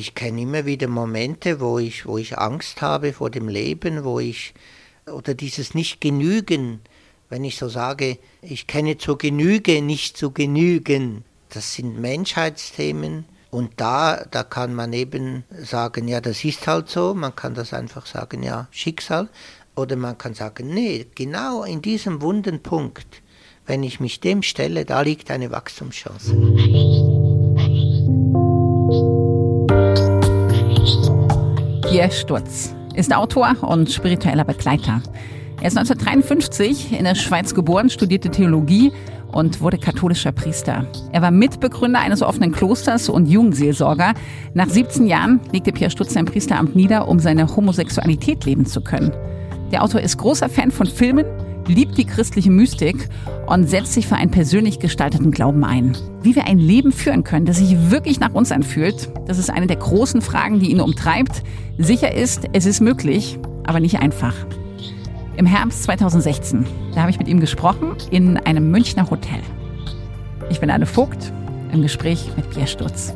ich kenne immer wieder Momente, wo ich, wo ich Angst habe vor dem Leben, wo ich, oder dieses Nicht-Genügen, wenn ich so sage, ich kenne zur Genüge, nicht zu genügen. Das sind Menschheitsthemen. Und da, da kann man eben sagen, ja, das ist halt so. Man kann das einfach sagen, ja, Schicksal. Oder man kann sagen, nee, genau in diesem wunden Punkt, wenn ich mich dem stelle, da liegt eine Wachstumschance. Pierre Sturz ist Autor und spiritueller Begleiter. Er ist 1953 in der Schweiz geboren, studierte Theologie und wurde katholischer Priester. Er war Mitbegründer eines offenen Klosters und Jugendseelsorger. Nach 17 Jahren legte Pierre Stutz sein Priesteramt nieder, um seine Homosexualität leben zu können. Der Autor ist großer Fan von Filmen, liebt die christliche Mystik und setzt sich für einen persönlich gestalteten Glauben ein. Wie wir ein Leben führen können, das sich wirklich nach uns anfühlt, das ist eine der großen Fragen, die ihn umtreibt. Sicher ist, es ist möglich, aber nicht einfach. Im Herbst 2016, da habe ich mit ihm gesprochen in einem Münchner Hotel. Ich bin Anne Vogt im Gespräch mit Pierre Sturz.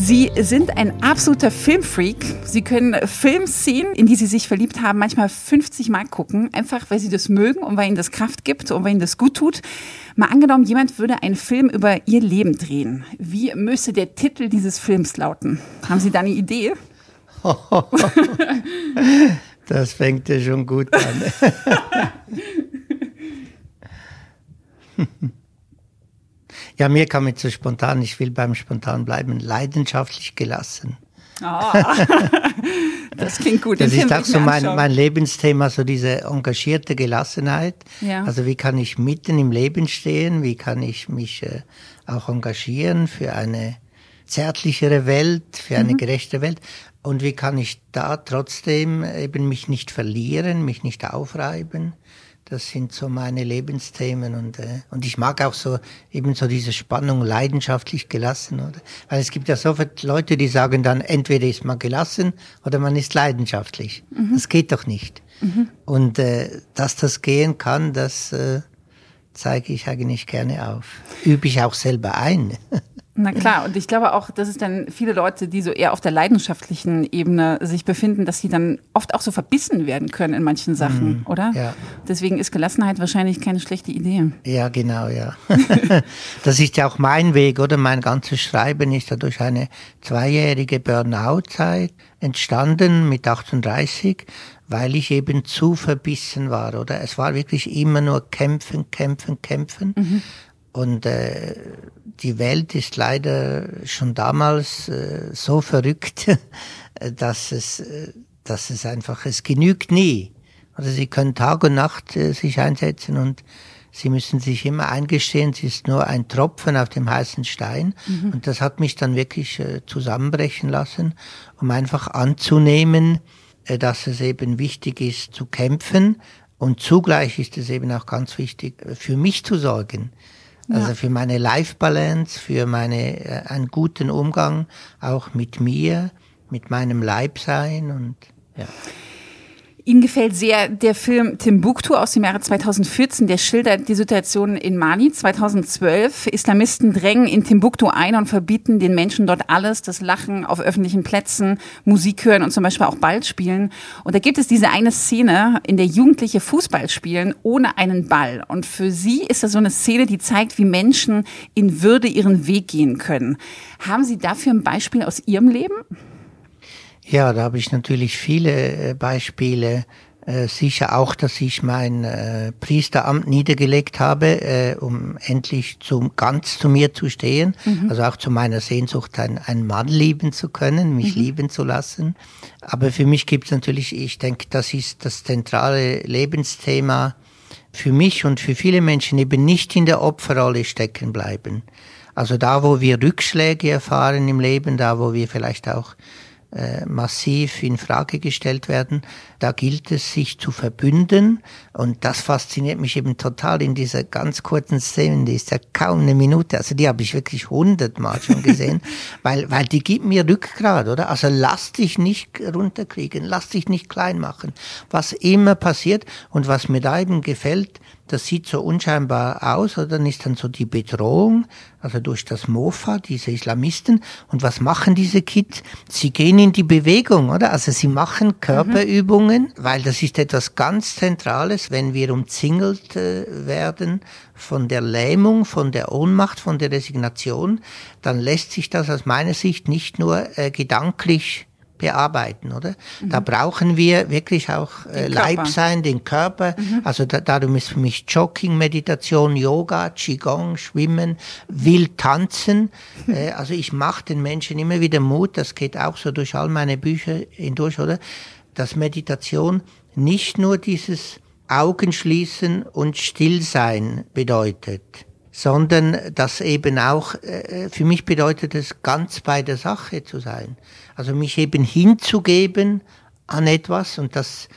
Sie sind ein absoluter Filmfreak. Sie können Filmszenen, in die Sie sich verliebt haben, manchmal 50 Mal gucken, einfach weil Sie das mögen und weil Ihnen das Kraft gibt und weil Ihnen das gut tut. Mal angenommen, jemand würde einen Film über Ihr Leben drehen. Wie müsste der Titel dieses Films lauten? Haben Sie da eine Idee? das fängt ja schon gut an. Ja, mir kam jetzt so spontan, ich will beim spontan bleiben, leidenschaftlich gelassen. Oh, das klingt gut. Das ist auch so mein, mein Lebensthema, so diese engagierte Gelassenheit. Ja. Also wie kann ich mitten im Leben stehen? Wie kann ich mich äh, auch engagieren für eine zärtlichere Welt, für eine mhm. gerechte Welt? Und wie kann ich da trotzdem eben mich nicht verlieren, mich nicht aufreiben? Das sind so meine Lebensthemen und, äh, und ich mag auch so eben so diese Spannung leidenschaftlich gelassen, oder? Weil es gibt ja so viele Leute, die sagen dann, entweder ist man gelassen oder man ist leidenschaftlich. Mhm. Das geht doch nicht. Mhm. Und äh, dass das gehen kann, das äh, zeige ich eigentlich gerne auf. Übe ich auch selber ein. Na klar, und ich glaube auch, dass es dann viele Leute, die so eher auf der leidenschaftlichen Ebene sich befinden, dass sie dann oft auch so verbissen werden können in manchen Sachen, mhm, oder? Ja. Deswegen ist Gelassenheit wahrscheinlich keine schlechte Idee. Ja, genau, ja. das ist ja auch mein Weg, oder? Mein ganzes Schreiben ist ja durch eine zweijährige Burnout-Zeit entstanden mit 38 weil ich eben zu verbissen war, oder? Es war wirklich immer nur kämpfen, kämpfen, kämpfen. Mhm. Und äh, die Welt ist leider schon damals äh, so verrückt, dass es, äh, dass es einfach, es genügt nie. Also sie können Tag und Nacht äh, sich einsetzen und sie müssen sich immer eingestehen, es ist nur ein Tropfen auf dem heißen Stein. Mhm. Und das hat mich dann wirklich äh, zusammenbrechen lassen, um einfach anzunehmen, äh, dass es eben wichtig ist zu kämpfen und zugleich ist es eben auch ganz wichtig, äh, für mich zu sorgen. Also für meine Life Balance, für meine, äh, einen guten Umgang auch mit mir, mit meinem Leibsein und ja. Ihnen gefällt sehr der Film Timbuktu aus dem Jahre 2014. Der schildert die Situation in Mali 2012. Islamisten drängen in Timbuktu ein und verbieten den Menschen dort alles, das Lachen auf öffentlichen Plätzen, Musik hören und zum Beispiel auch Ball spielen. Und da gibt es diese eine Szene, in der Jugendliche Fußball spielen ohne einen Ball. Und für sie ist das so eine Szene, die zeigt, wie Menschen in Würde ihren Weg gehen können. Haben Sie dafür ein Beispiel aus Ihrem Leben? Ja, da habe ich natürlich viele äh, Beispiele. Äh, sicher auch, dass ich mein äh, Priesteramt niedergelegt habe, um endlich zum, ganz zu mir zu stehen. Mhm. Also auch zu meiner Sehnsucht, ein, einen Mann lieben zu können, mich mhm. lieben zu lassen. Aber für mich gibt es natürlich, ich denke, das ist das zentrale Lebensthema für mich und für viele Menschen eben nicht in der Opferrolle stecken bleiben. Also da, wo wir Rückschläge erfahren im Leben, da, wo wir vielleicht auch massiv in Frage gestellt werden. Da gilt es, sich zu verbünden. Und das fasziniert mich eben total in dieser ganz kurzen Szene. Die ist ja kaum eine Minute. Also die habe ich wirklich hundertmal schon gesehen, weil, weil die gibt mir Rückgrat, oder? Also lass dich nicht runterkriegen, lass dich nicht klein machen. Was immer passiert und was mir da eben gefällt, das sieht so unscheinbar aus, oder dann ist dann so die Bedrohung, also durch das Mofa, diese Islamisten. Und was machen diese Kids? Sie gehen in die Bewegung, oder? Also sie machen Körperübungen, mhm. weil das ist etwas ganz Zentrales, wenn wir umzingelt äh, werden von der Lähmung, von der Ohnmacht, von der Resignation, dann lässt sich das aus meiner Sicht nicht nur äh, gedanklich bearbeiten, oder? Mhm. Da brauchen wir wirklich auch äh, Leib sein, den Körper. Mhm. Also da, darum ist für mich Jogging, Meditation, Yoga, Qigong, Schwimmen, wild tanzen. Äh, also ich mache den Menschen immer wieder Mut, das geht auch so durch all meine Bücher hindurch, oder? Dass Meditation nicht nur dieses Augen schließen und Stillsein bedeutet, sondern dass eben auch, äh, für mich bedeutet es, ganz bei der Sache zu sein. Also mich eben hinzugeben an etwas und das,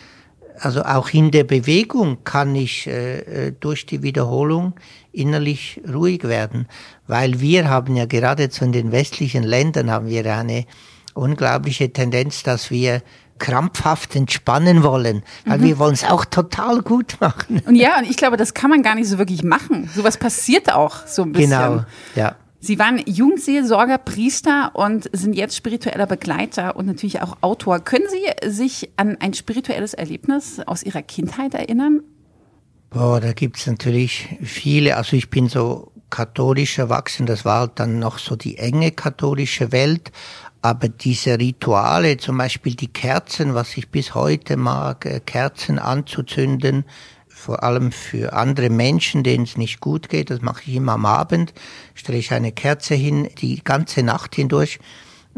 also auch in der Bewegung kann ich äh, äh, durch die Wiederholung innerlich ruhig werden, weil wir haben ja geradezu in den westlichen Ländern haben wir eine unglaubliche Tendenz, dass wir krampfhaft entspannen wollen, weil mhm. wir wollen es auch total gut machen. Und ja, und ich glaube, das kann man gar nicht so wirklich machen. Sowas passiert auch so ein bisschen. Genau, ja. Sie waren Jugendseelsorger, Priester und sind jetzt spiritueller Begleiter und natürlich auch Autor. Können Sie sich an ein spirituelles Erlebnis aus Ihrer Kindheit erinnern? Boah, da gibt's natürlich viele. Also ich bin so katholisch erwachsen, das war halt dann noch so die enge katholische Welt. Aber diese Rituale, zum Beispiel die Kerzen, was ich bis heute mag, äh, Kerzen anzuzünden, vor allem für andere Menschen, denen es nicht gut geht, das mache ich immer am Abend, stelle ich eine Kerze hin, die ganze Nacht hindurch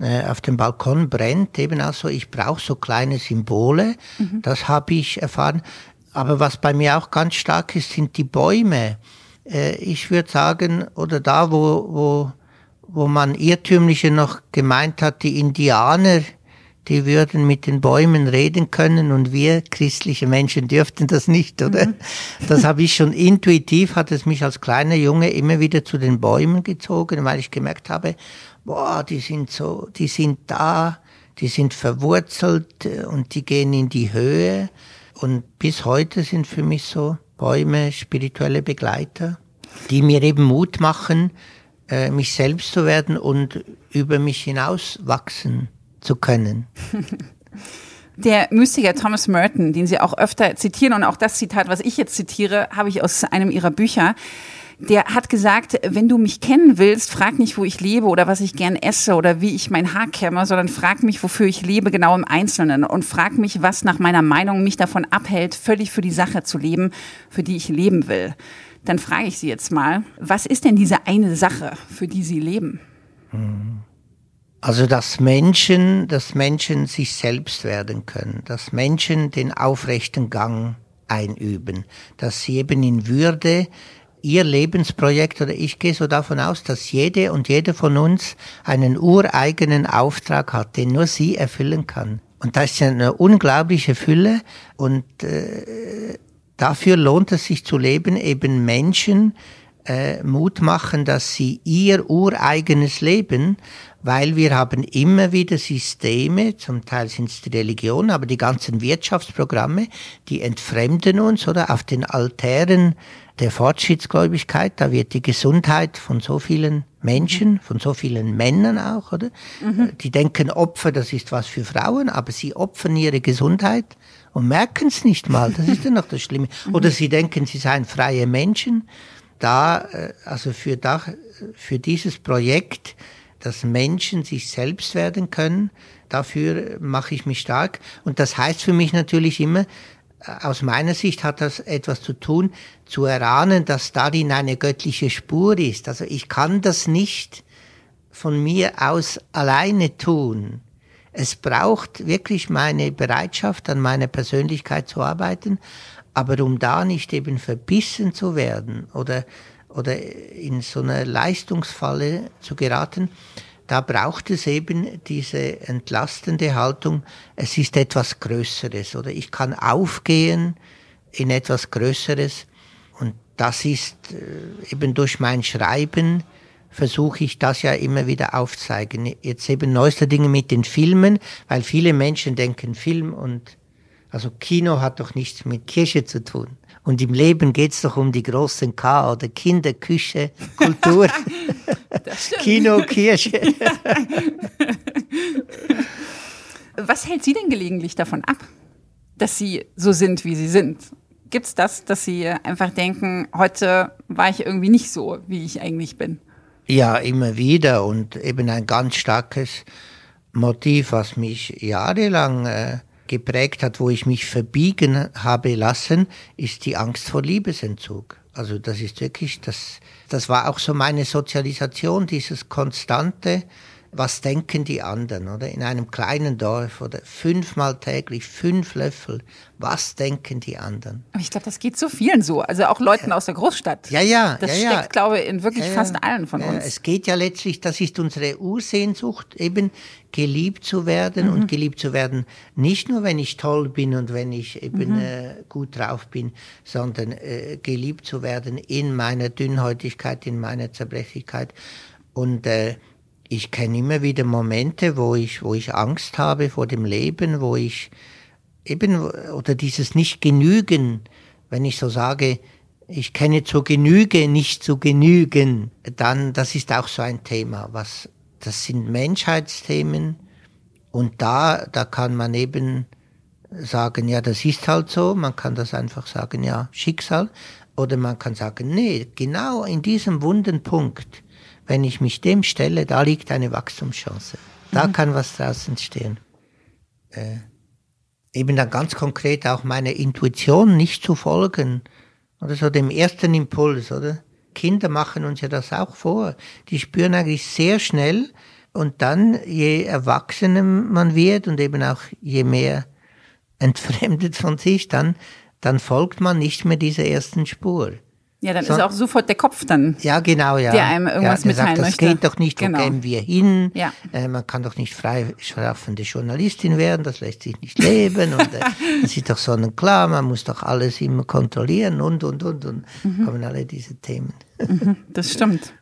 äh, auf dem Balkon brennt, eben also ich brauche so kleine Symbole, mhm. das habe ich erfahren. Aber was bei mir auch ganz stark ist, sind die Bäume. Äh, ich würde sagen, oder da, wo, wo wo man irrtümliche noch gemeint hat, die Indianer, die würden mit den Bäumen reden können und wir christliche Menschen dürften das nicht, oder? Mhm. Das habe ich schon intuitiv, hat es mich als kleiner Junge immer wieder zu den Bäumen gezogen, weil ich gemerkt habe, boah, die sind so, die sind da, die sind verwurzelt äh, und die gehen in die Höhe. Und bis heute sind für mich so Bäume spirituelle Begleiter, die mir eben Mut machen, äh, mich selbst zu werden und über mich hinaus wachsen zu können. Der Mystiker Thomas Merton, den Sie auch öfter zitieren und auch das Zitat, was ich jetzt zitiere, habe ich aus einem Ihrer Bücher. Der hat gesagt, wenn du mich kennen willst, frag nicht, wo ich lebe oder was ich gern esse oder wie ich mein Haar kämme, sondern frag mich, wofür ich lebe, genau im Einzelnen und frag mich, was nach meiner Meinung mich davon abhält, völlig für die Sache zu leben, für die ich leben will. Dann frage ich Sie jetzt mal, was ist denn diese eine Sache, für die Sie leben? Also, dass Menschen, dass Menschen sich selbst werden können, dass Menschen den aufrechten Gang einüben, dass sie eben in Würde ihr Lebensprojekt oder ich gehe so davon aus, dass jede und jeder von uns einen ureigenen Auftrag hat, den nur sie erfüllen kann. Und das ist eine unglaubliche Fülle und äh, Dafür lohnt es sich zu leben, eben Menschen äh, Mut machen, dass sie ihr ureigenes Leben, weil wir haben immer wieder Systeme, zum Teil sind es die Religion, aber die ganzen Wirtschaftsprogramme, die entfremden uns oder auf den Altären der Fortschrittsgläubigkeit, da wird die Gesundheit von so vielen Menschen, mhm. von so vielen Männern auch, oder? Mhm. Die denken, Opfer, das ist was für Frauen, aber sie opfern ihre Gesundheit und merken es nicht mal. Das ist ja noch das Schlimme. Oder sie denken, sie seien freie Menschen. Da, äh, also für, da, für dieses Projekt, dass Menschen sich selbst werden können, dafür mache ich mich stark. Und das heißt für mich natürlich immer, äh, aus meiner Sicht hat das etwas zu tun, zu erahnen, dass darin eine göttliche Spur ist. Also ich kann das nicht von mir aus alleine tun. Es braucht wirklich meine Bereitschaft, an meiner Persönlichkeit zu arbeiten, aber um da nicht eben verbissen zu werden oder, oder in so eine Leistungsfalle zu geraten, da braucht es eben diese entlastende Haltung, es ist etwas Größeres oder ich kann aufgehen in etwas Größeres. Und das ist äh, eben durch mein Schreiben versuche ich das ja immer wieder aufzeigen. Jetzt eben neueste Dinge mit den Filmen, weil viele Menschen denken Film und Also Kino hat doch nichts mit Kirche zu tun. Und im Leben geht es doch um die großen K oder Kinder, Küche, Kultur. Kino, Kirche. Was hält Sie denn gelegentlich davon ab, dass Sie so sind, wie Sie sind? Gibt es das, dass Sie einfach denken, heute war ich irgendwie nicht so, wie ich eigentlich bin? Ja, immer wieder und eben ein ganz starkes Motiv, was mich jahrelang äh, geprägt hat, wo ich mich verbiegen habe lassen, ist die Angst vor Liebesentzug. Also das ist wirklich, das, das war auch so meine Sozialisation, dieses konstante, was denken die anderen, oder? In einem kleinen Dorf oder fünfmal täglich fünf Löffel, was denken die anderen? Aber ich glaube, das geht so vielen so, also auch Leuten ja. aus der Großstadt. Ja, ja. Das ja, steckt, glaube ich, in wirklich ja, fast allen von uns. Es geht ja letztlich, das ist unsere Ursehnsucht, eben geliebt zu werden mhm. und geliebt zu werden, nicht nur, wenn ich toll bin und wenn ich eben mhm. äh, gut drauf bin, sondern äh, geliebt zu werden in meiner Dünnhäutigkeit, in meiner Zerbrechlichkeit und äh, ich kenne immer wieder Momente, wo ich, wo ich Angst habe vor dem Leben, wo ich eben, oder dieses Nicht-Genügen, wenn ich so sage, ich kenne zur Genüge, nicht zu genügen, dann, das ist auch so ein Thema, was, das sind Menschheitsthemen und da, da kann man eben sagen, ja, das ist halt so, man kann das einfach sagen, ja, Schicksal, oder man kann sagen, nee, genau in diesem wunden Punkt, wenn ich mich dem stelle, da liegt eine Wachstumschance. Da mhm. kann was draus entstehen. Äh, eben dann ganz konkret auch meiner Intuition nicht zu folgen. Oder so dem ersten Impuls, oder? Kinder machen uns ja das auch vor. Die spüren eigentlich sehr schnell und dann, je erwachsener man wird und eben auch je mehr entfremdet von sich, dann, dann folgt man nicht mehr dieser ersten Spur. Ja, dann so, ist auch sofort der Kopf dann. Ja, genau, ja. Der einem irgendwas ja, mitteilen sagt, das möchte. geht doch nicht, genau. wo gehen wir hin? Ja. Äh, man kann doch nicht freischaffende Journalistin werden, das lässt sich nicht leben. und äh, das ist doch sonnenklar, man muss doch alles immer kontrollieren und, und, und. Und mhm. kommen alle diese Themen. Mhm, das stimmt.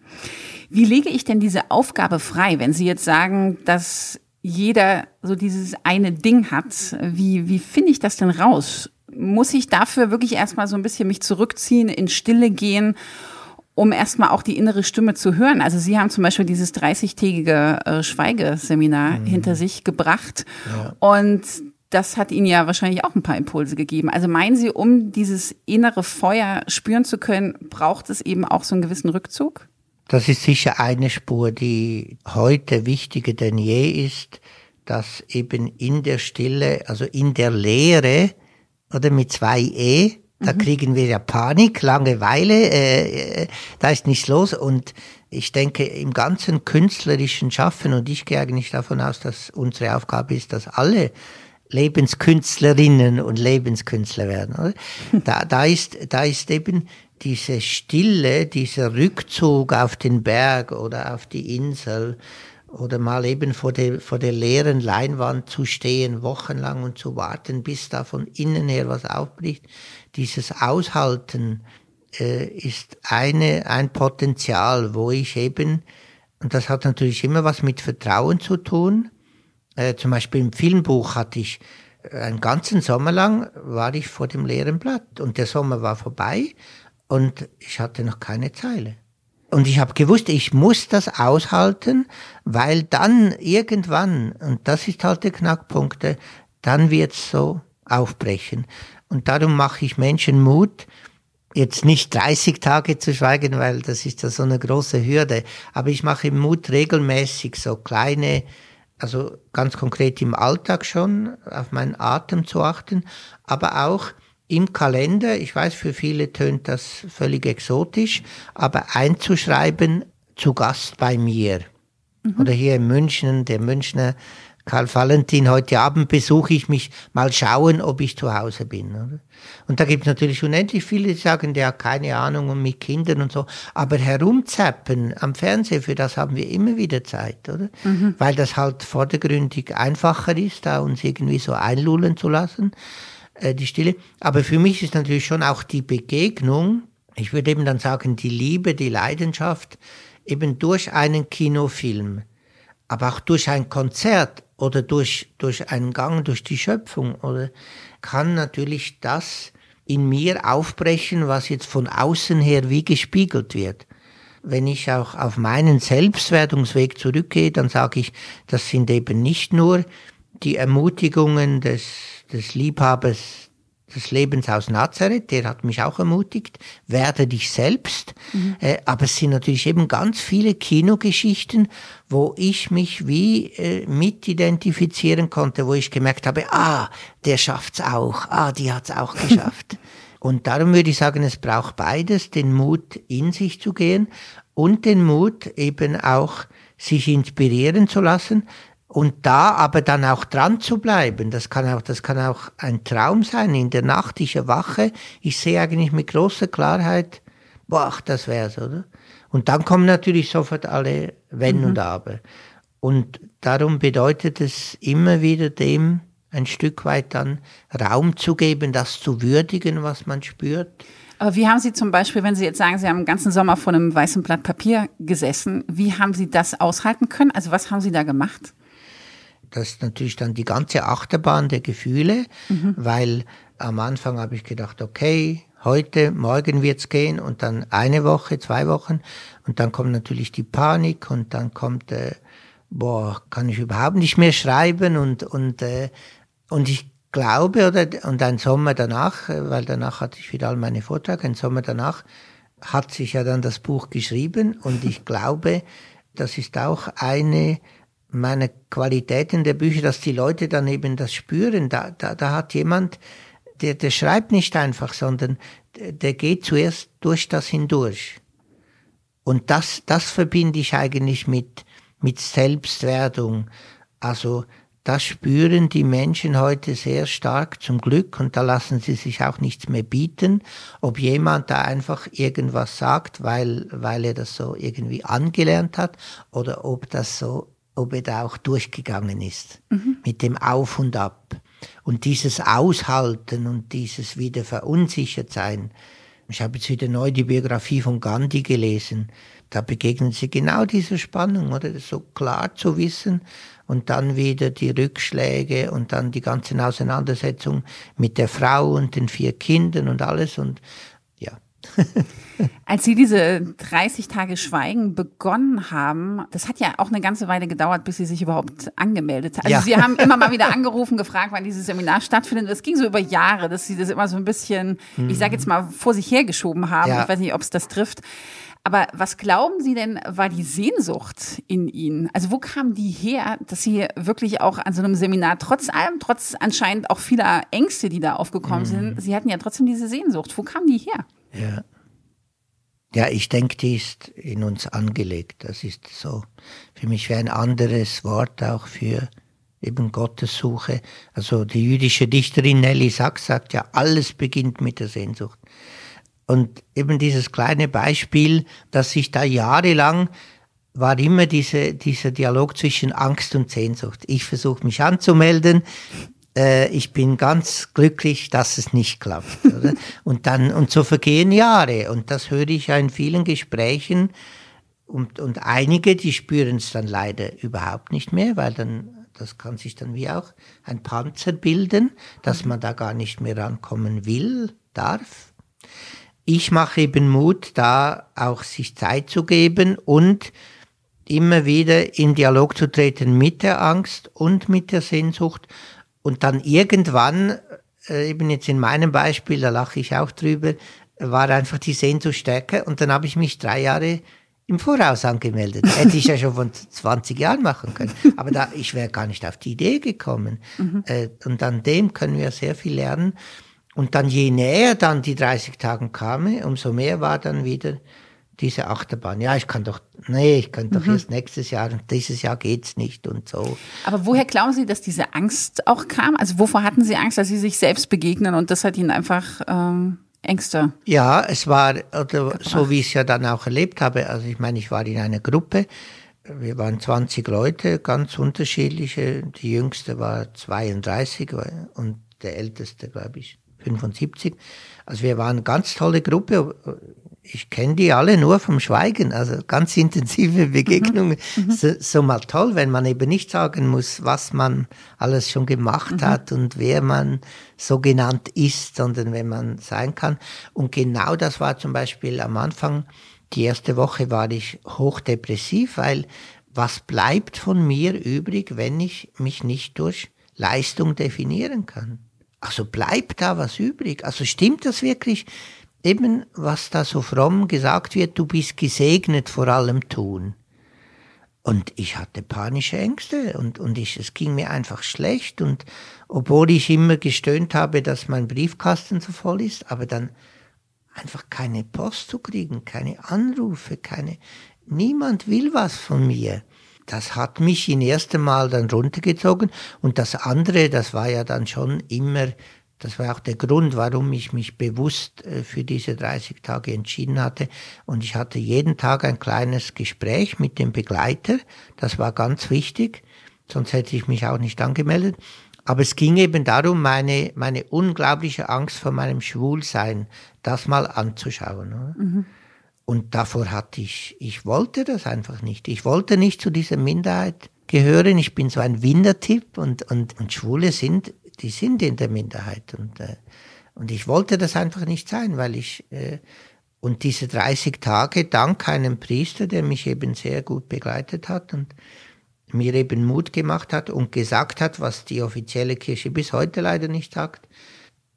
Wie lege ich denn diese Aufgabe frei, wenn Sie jetzt sagen, dass jeder so dieses eine Ding hat? Wie, wie finde ich das denn raus? Muss ich dafür wirklich erstmal so ein bisschen mich zurückziehen, in Stille gehen, um erstmal auch die innere Stimme zu hören. Also Sie haben zum Beispiel dieses 30-tägige äh, Schweigeseminar mhm. hinter sich gebracht ja. und das hat Ihnen ja wahrscheinlich auch ein paar Impulse gegeben. Also meinen Sie, um dieses innere Feuer spüren zu können, braucht es eben auch so einen gewissen Rückzug? Das ist sicher eine Spur, die heute wichtiger denn je ist, dass eben in der Stille, also in der Lehre, oder mit zwei E, da mhm. kriegen wir ja Panik, Langeweile, äh, äh, da ist nichts los und ich denke, im ganzen künstlerischen Schaffen, und ich gehe eigentlich davon aus, dass unsere Aufgabe ist, dass alle Lebenskünstlerinnen und Lebenskünstler werden. Oder? Da, da, ist, da ist eben diese Stille, dieser Rückzug auf den Berg oder auf die Insel, oder mal eben vor der, vor der leeren Leinwand zu stehen, wochenlang und zu warten, bis da von innen her was aufbricht. Dieses Aushalten äh, ist eine, ein Potenzial, wo ich eben, und das hat natürlich immer was mit Vertrauen zu tun. Äh, zum Beispiel im Filmbuch hatte ich äh, einen ganzen Sommer lang war ich vor dem leeren Blatt und der Sommer war vorbei und ich hatte noch keine Zeile. Und ich habe gewusst, ich muss das aushalten, weil dann irgendwann, und das ist halt der Knackpunkt, dann wird's so aufbrechen. Und darum mache ich Menschen Mut, jetzt nicht 30 Tage zu schweigen, weil das ist ja so eine große Hürde, aber ich mache Mut regelmäßig so kleine, also ganz konkret im Alltag schon, auf meinen Atem zu achten, aber auch im Kalender, ich weiß, für viele tönt das völlig exotisch, aber einzuschreiben, zu Gast bei mir. Mhm. Oder hier in München, der Münchner Karl Valentin, heute Abend besuche ich mich, mal schauen, ob ich zu Hause bin. Oder? Und da gibt es natürlich unendlich viele, die sagen, der hat keine Ahnung und mit Kindern und so. Aber herumzappen am Fernsehen, für das haben wir immer wieder Zeit, oder? Mhm. Weil das halt vordergründig einfacher ist, da uns irgendwie so einlullen zu lassen äh, die Stille. Aber für mich ist natürlich schon auch die Begegnung, ich würde eben dann sagen, die Liebe, die Leidenschaft, eben durch einen Kinofilm, aber auch durch ein Konzert oder durch, durch einen Gang durch die Schöpfung oder kann natürlich das in mir aufbrechen, was jetzt von außen her wie gespiegelt wird. Wenn ich auch auf meinen Selbstwerdungsweg zurückgehe, dann sage ich, das sind eben nicht nur die Ermutigungen des, des Liebhabers des Lebens aus Nazareth, der hat mich auch ermutigt, werde dich selbst. Mhm. Äh, aber es sind natürlich eben ganz viele Kinogeschichten, wo ich mich wie äh, mitidentifizieren konnte, wo ich gemerkt habe, ah, der schafft's auch, ah, die hat's auch geschafft. und darum würde ich sagen, es braucht beides, den Mut in sich zu gehen und den Mut eben auch sich inspirieren zu lassen, und da aber dann auch dran zu bleiben, das kann auch, das kann auch ein Traum sein. In der Nacht, ich erwache, ich sehe eigentlich mit großer Klarheit, boah, das wär's, oder? Und dann kommen natürlich sofort alle Wenn mhm. und Aber. Und darum bedeutet es immer wieder dem ein Stück weit dann Raum zu geben, das zu würdigen, was man spürt. Aber wie haben Sie zum Beispiel, wenn Sie jetzt sagen, Sie haben den ganzen Sommer vor einem weißen Blatt Papier gesessen, wie haben Sie das aushalten können? Also was haben Sie da gemacht? Das ist natürlich dann die ganze Achterbahn der Gefühle, mhm. weil am Anfang habe ich gedacht, okay, heute, morgen wird's gehen und dann eine Woche, zwei Wochen und dann kommt natürlich die Panik und dann kommt, äh, boah, kann ich überhaupt nicht mehr schreiben und und äh, und ich glaube oder und ein Sommer danach, äh, weil danach hatte ich wieder all meine Vorträge, ein Sommer danach hat sich ja dann das Buch geschrieben und ich glaube, das ist auch eine meine Qualitäten der Bücher, dass die Leute dann eben das spüren. Da, da, da hat jemand, der, der schreibt nicht einfach, sondern der geht zuerst durch das hindurch. Und das, das verbinde ich eigentlich mit, mit Selbstwerdung. Also, das spüren die Menschen heute sehr stark zum Glück und da lassen sie sich auch nichts mehr bieten, ob jemand da einfach irgendwas sagt, weil, weil er das so irgendwie angelernt hat oder ob das so ob er da auch durchgegangen ist mhm. mit dem Auf und Ab. Und dieses Aushalten und dieses wieder verunsichert sein. Ich habe jetzt wieder neu die Biografie von Gandhi gelesen. Da begegnen sie genau dieser Spannung, oder? So klar zu wissen und dann wieder die Rückschläge und dann die ganzen Auseinandersetzungen mit der Frau und den vier Kindern und alles und. Als Sie diese 30 Tage Schweigen begonnen haben, das hat ja auch eine ganze Weile gedauert, bis Sie sich überhaupt angemeldet haben. Also ja. Sie haben immer mal wieder angerufen, gefragt, wann dieses Seminar stattfindet. Das ging so über Jahre, dass Sie das immer so ein bisschen, mhm. ich sage jetzt mal, vor sich hergeschoben haben. Ja. Ich weiß nicht, ob es das trifft. Aber was glauben Sie denn, war die Sehnsucht in Ihnen? Also wo kam die her, dass Sie wirklich auch an so einem Seminar, trotz allem, trotz anscheinend auch vieler Ängste, die da aufgekommen mhm. sind, Sie hatten ja trotzdem diese Sehnsucht. Wo kam die her? Ja. Ja, ich denke, die ist in uns angelegt. Das ist so für mich wie ein anderes Wort auch für eben Gottessuche. Also die jüdische Dichterin Nelly Sachs sagt ja, alles beginnt mit der Sehnsucht. Und eben dieses kleine Beispiel, dass sich da jahrelang war immer diese, dieser Dialog zwischen Angst und Sehnsucht. Ich versuche mich anzumelden, äh, ich bin ganz glücklich, dass es nicht klappt. Oder? und dann, und so vergehen Jahre. Und das höre ich ja in vielen Gesprächen. Und, und einige, die spüren es dann leider überhaupt nicht mehr, weil dann, das kann sich dann wie auch ein Panzer bilden, dass man da gar nicht mehr rankommen will, darf. Ich mache eben Mut, da auch sich Zeit zu geben und immer wieder in Dialog zu treten mit der Angst und mit der Sehnsucht und dann irgendwann, äh, eben jetzt in meinem Beispiel, da lache ich auch drüber, war einfach die Sehnsucht stärker und dann habe ich mich drei Jahre im Voraus angemeldet. Hätte ich ja schon von 20 Jahren machen können. Aber da, ich wäre gar nicht auf die Idee gekommen. Mhm. Äh, und an dem können wir sehr viel lernen. Und dann je näher dann die 30 Tage kamen, umso mehr war dann wieder diese Achterbahn. Ja, ich kann doch, nee, ich kann doch mhm. erst nächstes Jahr und dieses Jahr geht's nicht und so. Aber woher glauben Sie, dass diese Angst auch kam? Also wovor hatten Sie Angst, dass Sie sich selbst begegnen und das hat Ihnen einfach ähm, Ängste? Ja, es war, oder so wie ich es ja dann auch erlebt habe. Also ich meine, ich war in einer Gruppe. Wir waren 20 Leute, ganz unterschiedliche. Die jüngste war 32 und der älteste, glaube ich, 75. Also wir waren eine ganz tolle Gruppe ich kenne die alle nur vom Schweigen, also ganz intensive Begegnungen. Mhm. mhm. So, so, mal toll, wenn man eben nicht sagen muss, was man alles schon gemacht mhm. hat und wer man so genannt ist, sondern wenn man sein kann. Und genau das war zum Beispiel am Anfang, die erste Woche war ich hochdepressiv, weil was bleibt von mir übrig, wenn ich mich nicht durch Leistung definieren kann? Also bleibt da was übrig? Also stimmt das wirklich? Eben, was da so fromm gesagt wird, du bist gesegnet vor allem tun. Und ich hatte panische Ängste und, und ich, es ging mir einfach schlecht und obwohl ich immer gestöhnt habe, dass mein Briefkasten so voll ist, aber dann einfach keine Post zu kriegen, keine Anrufe, keine, niemand will was von mir. Das hat mich in erstem Mal dann runtergezogen und das andere, das war ja dann schon immer das war auch der Grund, warum ich mich bewusst äh, für diese 30 Tage entschieden hatte. Und ich hatte jeden Tag ein kleines Gespräch mit dem Begleiter. Das war ganz wichtig. Sonst hätte ich mich auch nicht angemeldet. Aber es ging eben darum, meine, meine unglaubliche Angst vor meinem Schwulsein, das mal anzuschauen. Mhm. Und davor hatte ich, ich wollte das einfach nicht. Ich wollte nicht zu dieser Minderheit gehören. Ich bin so ein Windertyp und, und, und Schwule sind die sind in der Minderheit. Und, äh, und ich wollte das einfach nicht sein, weil ich, äh, und diese 30 Tage dank einem Priester, der mich eben sehr gut begleitet hat und mir eben Mut gemacht hat und gesagt hat, was die offizielle Kirche bis heute leider nicht sagt.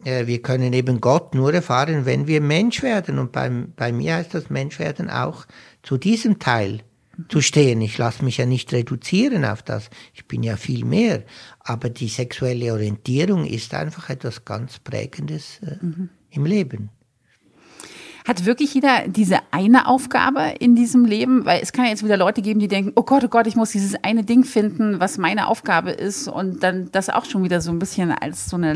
Äh, wir können eben Gott nur erfahren, wenn wir Mensch werden. Und beim, bei mir heißt das Menschwerden auch zu diesem Teil zu stehen. Ich lasse mich ja nicht reduzieren auf das. Ich bin ja viel mehr. Aber die sexuelle Orientierung ist einfach etwas ganz Prägendes äh, mhm. im Leben. Hat wirklich jeder diese eine Aufgabe in diesem Leben? Weil es kann ja jetzt wieder Leute geben, die denken, oh Gott, oh Gott, ich muss dieses eine Ding finden, was meine Aufgabe ist und dann das auch schon wieder so ein bisschen als so eine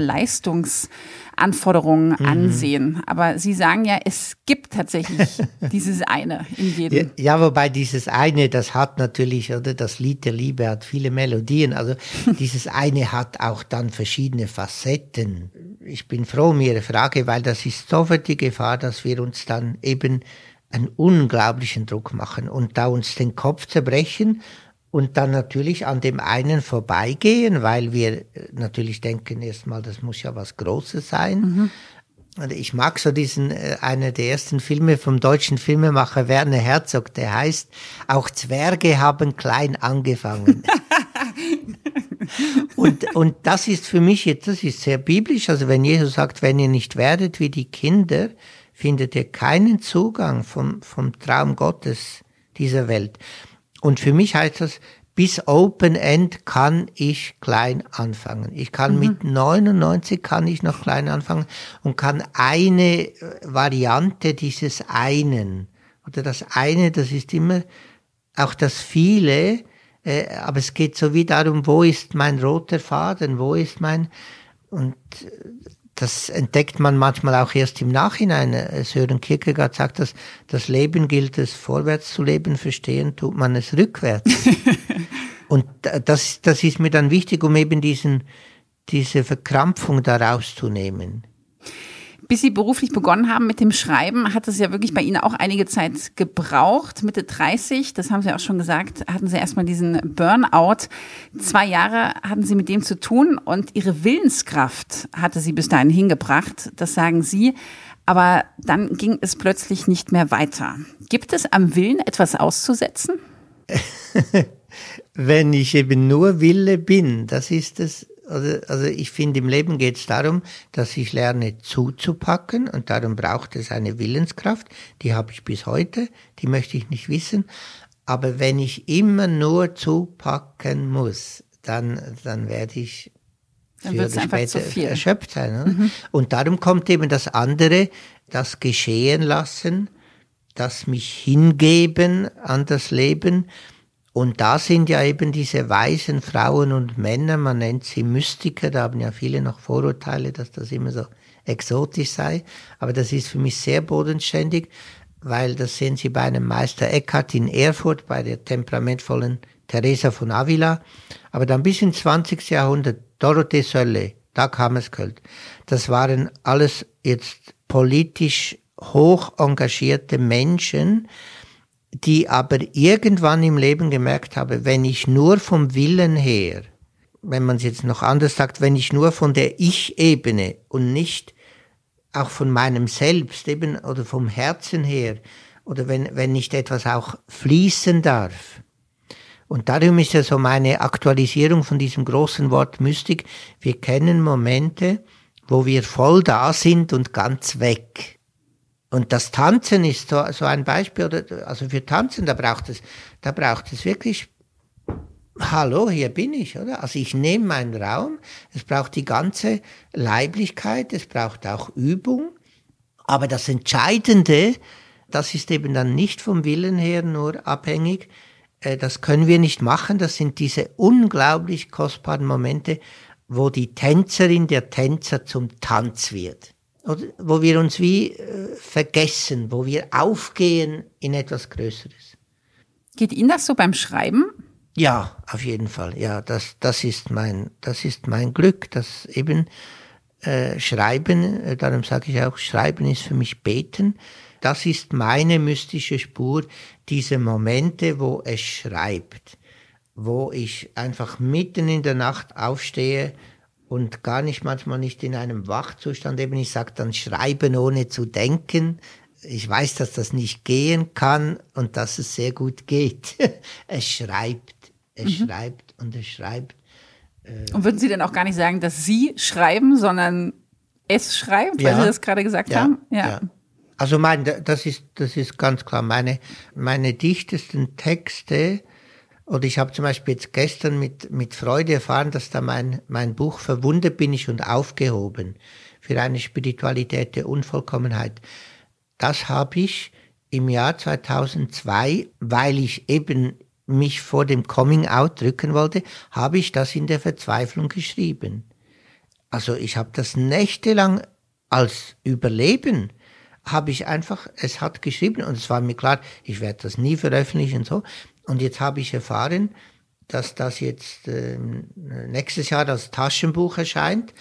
Leistungsanforderung mhm. ansehen. Aber Sie sagen ja, es gibt tatsächlich dieses eine in jedem. Ja, ja, wobei dieses eine, das hat natürlich, oder das Lied der Liebe hat viele Melodien. Also dieses eine hat auch dann verschiedene Facetten ich bin froh um Ihre Frage, weil das ist sofort die Gefahr, dass wir uns dann eben einen unglaublichen Druck machen und da uns den Kopf zerbrechen und dann natürlich an dem einen vorbeigehen, weil wir natürlich denken erstmal, das muss ja was Großes sein. Mhm. Und ich mag so diesen, äh, einer der ersten Filme vom deutschen Filmemacher Werner Herzog, der heißt, auch Zwerge haben klein angefangen. und, und das ist für mich jetzt, das ist sehr biblisch. Also wenn Jesus sagt, wenn ihr nicht werdet wie die Kinder, findet ihr keinen Zugang vom, vom Traum Gottes dieser Welt. Und für mich heißt das, bis Open End kann ich klein anfangen. Ich kann mhm. mit 99 kann ich noch klein anfangen und kann eine Variante dieses einen oder das eine, das ist immer auch das viele, äh, aber es geht so wie darum, wo ist mein roter Faden, wo ist mein, und das entdeckt man manchmal auch erst im Nachhinein. Sören Kierkegaard sagt, dass das Leben gilt es vorwärts zu leben, verstehen tut man es rückwärts. Und das, das ist mir dann wichtig, um eben diesen, diese Verkrampfung da rauszunehmen. Bis Sie beruflich begonnen haben mit dem Schreiben, hat es ja wirklich bei Ihnen auch einige Zeit gebraucht. Mitte 30, das haben Sie auch schon gesagt, hatten Sie erstmal diesen Burnout. Zwei Jahre hatten Sie mit dem zu tun und Ihre Willenskraft hatte Sie bis dahin hingebracht, das sagen Sie. Aber dann ging es plötzlich nicht mehr weiter. Gibt es am Willen etwas auszusetzen? Wenn ich eben nur Wille bin, das ist es, also, also ich finde, im Leben geht es darum, dass ich lerne zuzupacken und darum braucht es eine Willenskraft. Die habe ich bis heute, die möchte ich nicht wissen. Aber wenn ich immer nur zupacken muss, dann, dann werde ich dann oder später erschöpft sein. Mhm. Und darum kommt eben das andere, das Geschehen lassen, das mich hingeben an das Leben und da sind ja eben diese weisen Frauen und Männer, man nennt sie Mystiker, da haben ja viele noch Vorurteile, dass das immer so exotisch sei. Aber das ist für mich sehr bodenständig, weil das sehen Sie bei einem Meister Eckhart in Erfurt, bei der temperamentvollen Teresa von Avila. Aber dann bis ins 20. Jahrhundert, Dorothee Sölle, da kam es Köln. Das waren alles jetzt politisch hoch engagierte Menschen, die aber irgendwann im Leben gemerkt haben, wenn ich nur vom Willen her, wenn man es jetzt noch anders sagt, wenn ich nur von der Ich-Ebene und nicht auch von meinem Selbst eben oder vom Herzen her oder wenn, wenn nicht etwas auch fließen darf. Und darum ist ja so meine Aktualisierung von diesem großen Wort Mystik. Wir kennen Momente, wo wir voll da sind und ganz weg. Und das Tanzen ist so, so ein Beispiel, also für Tanzen, da braucht es, da braucht es wirklich, hallo, hier bin ich, oder? Also ich nehme meinen Raum, es braucht die ganze Leiblichkeit, es braucht auch Übung, aber das Entscheidende, das ist eben dann nicht vom Willen her nur abhängig, äh, das können wir nicht machen, das sind diese unglaublich kostbaren Momente, wo die Tänzerin der Tänzer zum Tanz wird oder wo wir uns wie äh, vergessen, wo wir aufgehen in etwas Größeres. Geht Ihnen das so beim Schreiben? Ja, auf jeden Fall. Ja, das, das ist mein, das ist mein Glück, dass eben äh, Schreiben, äh, darum sage ich auch, Schreiben ist für mich Beten. Das ist meine mystische Spur, diese Momente, wo es schreibt, wo ich einfach mitten in der Nacht aufstehe und gar nicht manchmal nicht in einem Wachzustand eben. Ich sage dann schreiben ohne zu denken. Ich weiß, dass das nicht gehen kann und dass es sehr gut geht. es schreibt, es mhm. schreibt und es schreibt. Äh und würden Sie denn auch gar nicht sagen, dass Sie schreiben, sondern es schreibt, weil ja, Sie das gerade gesagt ja, haben? Ja. ja. Also mein, das ist, das ist ganz klar. Meine, meine dichtesten Texte oder ich habe zum Beispiel jetzt gestern mit, mit Freude erfahren, dass da mein, mein Buch Verwundet bin ich und aufgehoben für eine Spiritualität der Unvollkommenheit. Das habe ich im Jahr 2002, weil ich eben mich vor dem Coming Out drücken wollte, habe ich das in der Verzweiflung geschrieben. Also ich habe das nächtelang als Überleben habe ich einfach, es hat geschrieben und es war mir klar, ich werde das nie veröffentlichen und so. Und jetzt habe ich erfahren, dass das jetzt äh, nächstes Jahr als Taschenbuch erscheint,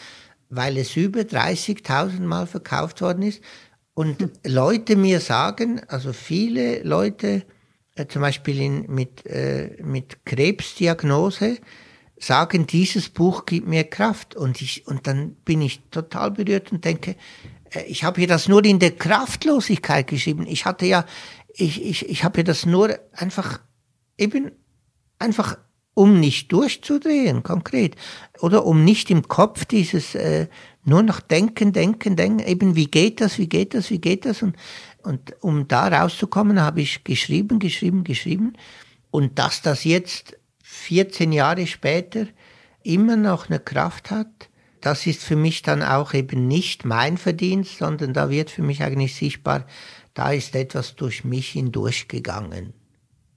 weil es über 30.000 Mal verkauft worden ist. Und hm. Leute mir sagen, also viele Leute, äh, zum Beispiel in, mit, äh, mit Krebsdiagnose, sagen, dieses Buch gibt mir Kraft. Und, ich, und dann bin ich total berührt und denke, äh, ich habe hier das nur in der Kraftlosigkeit geschrieben. Ich hatte ja, ich, ich, ich habe hier das nur einfach eben einfach um nicht durchzudrehen, konkret. Oder um nicht im Kopf dieses äh, nur noch denken, denken, denken, eben wie geht das, wie geht das, wie geht das. Und, und um da rauszukommen, habe ich geschrieben, geschrieben, geschrieben. Und dass das jetzt 14 Jahre später immer noch eine Kraft hat, das ist für mich dann auch eben nicht mein Verdienst, sondern da wird für mich eigentlich sichtbar, da ist etwas durch mich hindurchgegangen.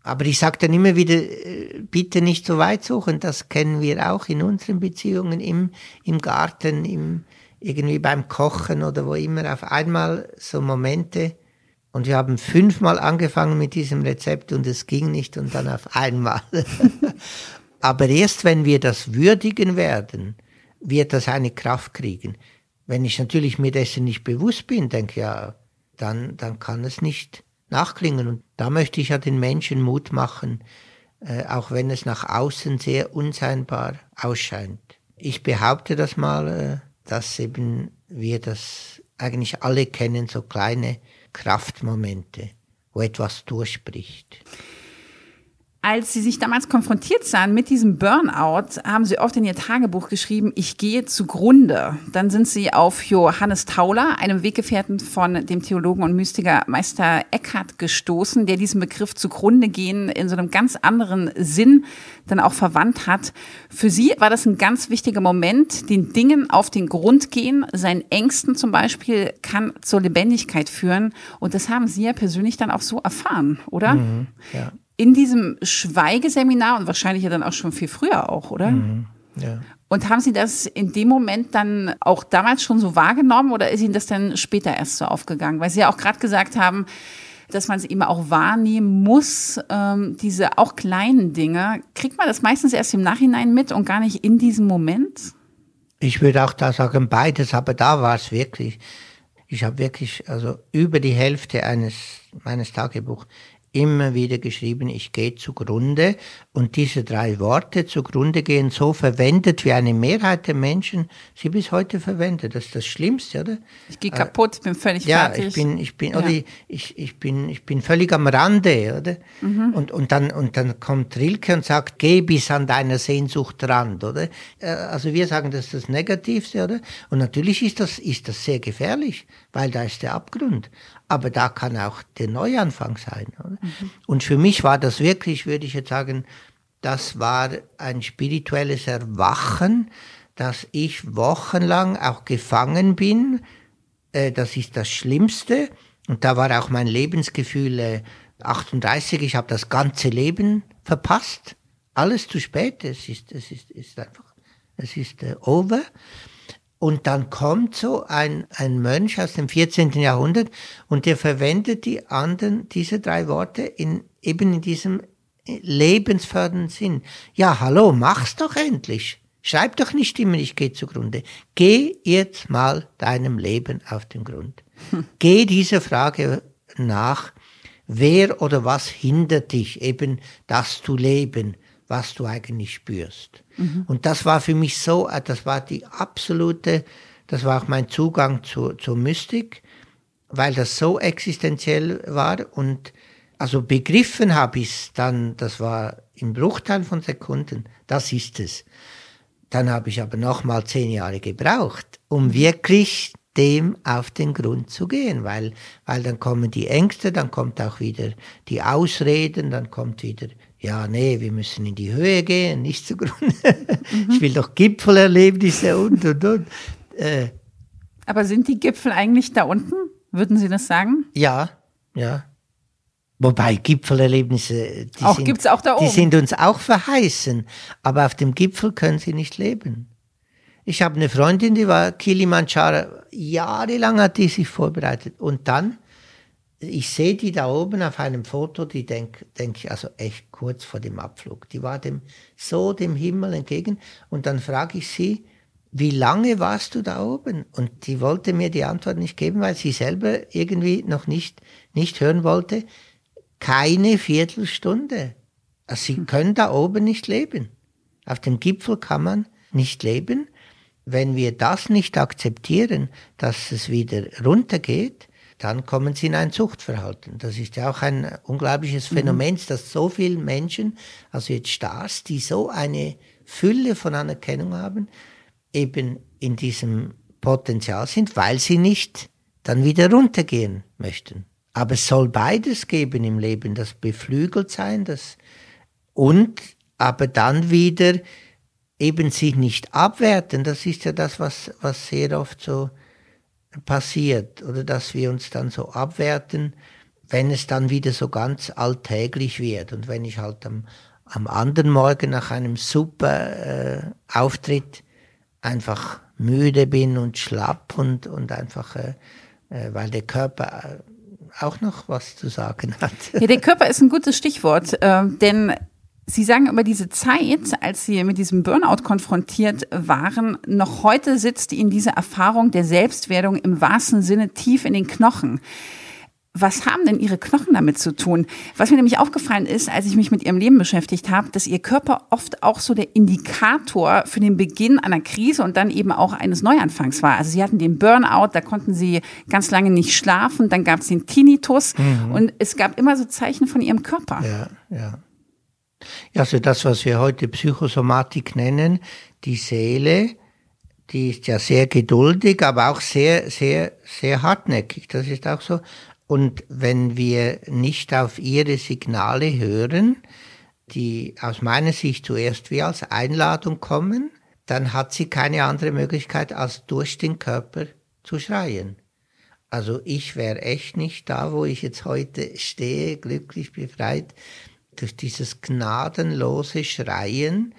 Aber ich sage dann immer wieder, äh, bitte nicht so weit suchen. Das kennen wir auch in unseren Beziehungen im, im Garten, im, irgendwie beim Kochen oder wo immer. Auf einmal so Momente. Und wir haben fünfmal angefangen mit diesem Rezept und es ging nicht und dann auf einmal. Aber erst wenn wir das würdigen werden, wird das eine Kraft kriegen. Wenn ich natürlich mir dessen nicht bewusst bin, denke ja, dann, dann kann es nicht nachklingen. Und da möchte ich ja den Menschen Mut machen, äh, auch wenn es nach außen sehr unscheinbar ausscheint. Ich behaupte das mal, äh, dass eben wir das eigentlich alle kennen, so kleine Kraftmomente, wo etwas durchbricht. Als Sie sich damals konfrontiert sahen mit diesem Burnout, haben Sie oft in Ihr Tagebuch geschrieben, ich gehe zugrunde. Dann sind Sie auf Johannes Tauler, einem Weggefährten von dem Theologen und Mystiker Meister Eckhart gestoßen, der diesen Begriff zugrunde gehen in so einem ganz anderen Sinn dann auch verwandt hat. Für Sie war das ein ganz wichtiger Moment, den Dingen auf den Grund gehen, seinen Ängsten zum Beispiel kann zur Lebendigkeit führen. Und das haben Sie ja persönlich dann auch so erfahren, oder? Mhm, ja in diesem Schweigeseminar und wahrscheinlich ja dann auch schon viel früher auch, oder? Mhm, ja. Und haben Sie das in dem Moment dann auch damals schon so wahrgenommen oder ist Ihnen das dann später erst so aufgegangen? Weil Sie ja auch gerade gesagt haben, dass man es immer auch wahrnehmen muss, ähm, diese auch kleinen Dinge. Kriegt man das meistens erst im Nachhinein mit und gar nicht in diesem Moment? Ich würde auch da sagen beides, aber da war es wirklich. Ich habe wirklich also über die Hälfte eines meines Tagebuchs immer wieder geschrieben, ich gehe zugrunde. Und diese drei Worte zugrunde gehen so verwendet, wie eine Mehrheit der Menschen sie bis heute verwendet. Das ist das Schlimmste, oder? Ich gehe kaputt, bin völlig ja, fertig. Ja, ich bin, ich bin, ja. oder ich, ich bin, ich bin völlig am Rande, oder? Mhm. Und, und dann, und dann kommt Rilke und sagt, geh bis an deiner Sehnsucht Rand, oder? Äh, also wir sagen, das ist das Negativste, oder? Und natürlich ist das, ist das sehr gefährlich, weil da ist der Abgrund aber da kann auch der Neuanfang sein. Mhm. Und für mich war das wirklich, würde ich jetzt sagen, das war ein spirituelles Erwachen, dass ich wochenlang auch gefangen bin. Äh, das ist das Schlimmste. Und da war auch mein Lebensgefühl 38. Äh, ich habe das ganze Leben verpasst. Alles zu spät. Es ist, es ist, ist einfach, es ist äh, over. Und dann kommt so ein, ein Mönch aus dem 14. Jahrhundert und der verwendet die anderen, diese drei Worte in, eben in diesem lebensfördernden Sinn. Ja, hallo, mach's doch endlich. Schreib doch nicht immer, ich gehe zugrunde. Geh jetzt mal deinem Leben auf den Grund. Hm. Geh dieser Frage nach, wer oder was hindert dich eben, das zu leben, was du eigentlich spürst. Mhm. Und das war für mich so, äh, das war die absolute, das war auch mein Zugang zu, zur Mystik, weil das so existenziell war und also begriffen habe ich es dann, das war im Bruchteil von Sekunden, das ist es. Dann habe ich aber nochmal zehn Jahre gebraucht, um mhm. wirklich dem auf den Grund zu gehen, weil, weil dann kommen die Ängste, dann kommt auch wieder die Ausreden, dann kommt wieder ja, nee, wir müssen in die Höhe gehen, nicht zugrunde. Mhm. Ich will doch Gipfelerlebnisse und, und, und. Äh. Aber sind die Gipfel eigentlich da unten? Würden Sie das sagen? Ja, ja. Wobei Gipfelerlebnisse, die, auch, sind, gibt's auch da oben. die sind uns auch verheißen. Aber auf dem Gipfel können sie nicht leben. Ich habe eine Freundin, die war Kilimanjaro, jahrelang hat die sich vorbereitet. Und dann ich sehe die da oben auf einem Foto, die denke denk ich also echt kurz vor dem Abflug. Die war dem so dem Himmel entgegen und dann frage ich sie, wie lange warst du da oben? Und die wollte mir die Antwort nicht geben, weil sie selber irgendwie noch nicht, nicht hören wollte. Keine Viertelstunde. Also sie können da oben nicht leben. Auf dem Gipfel kann man nicht leben. Wenn wir das nicht akzeptieren, dass es wieder runtergeht, dann kommen sie in ein Zuchtverhalten. Das ist ja auch ein unglaubliches mhm. Phänomen, mhm. dass so viele Menschen, also jetzt Stars, die so eine Fülle von Anerkennung haben, eben in diesem Potenzial sind, weil sie nicht dann wieder runtergehen möchten. Aber es soll beides geben im Leben, das beflügelt sein, das und aber dann wieder eben sich nicht abwerten. Das ist ja das, was, was sehr oft so passiert oder dass wir uns dann so abwerten, wenn es dann wieder so ganz alltäglich wird und wenn ich halt am, am anderen Morgen nach einem super äh, Auftritt einfach müde bin und schlapp und, und einfach, äh, äh, weil der Körper äh, auch noch was zu sagen hat. Ja, der Körper ist ein gutes Stichwort, äh, denn Sie sagen über diese Zeit, als Sie mit diesem Burnout konfrontiert waren, noch heute sitzt Ihnen diese Erfahrung der Selbstwerdung im wahrsten Sinne tief in den Knochen. Was haben denn Ihre Knochen damit zu tun? Was mir nämlich aufgefallen ist, als ich mich mit Ihrem Leben beschäftigt habe, dass Ihr Körper oft auch so der Indikator für den Beginn einer Krise und dann eben auch eines Neuanfangs war. Also Sie hatten den Burnout, da konnten Sie ganz lange nicht schlafen, dann gab es den Tinnitus mhm. und es gab immer so Zeichen von Ihrem Körper. Ja, ja. Ja, also das, was wir heute Psychosomatik nennen, die Seele, die ist ja sehr geduldig, aber auch sehr, sehr, sehr hartnäckig. Das ist auch so. Und wenn wir nicht auf ihre Signale hören, die aus meiner Sicht zuerst wie als Einladung kommen, dann hat sie keine andere Möglichkeit, als durch den Körper zu schreien. Also ich wäre echt nicht da, wo ich jetzt heute stehe, glücklich befreit, durch dieses gnadenlose Schreien,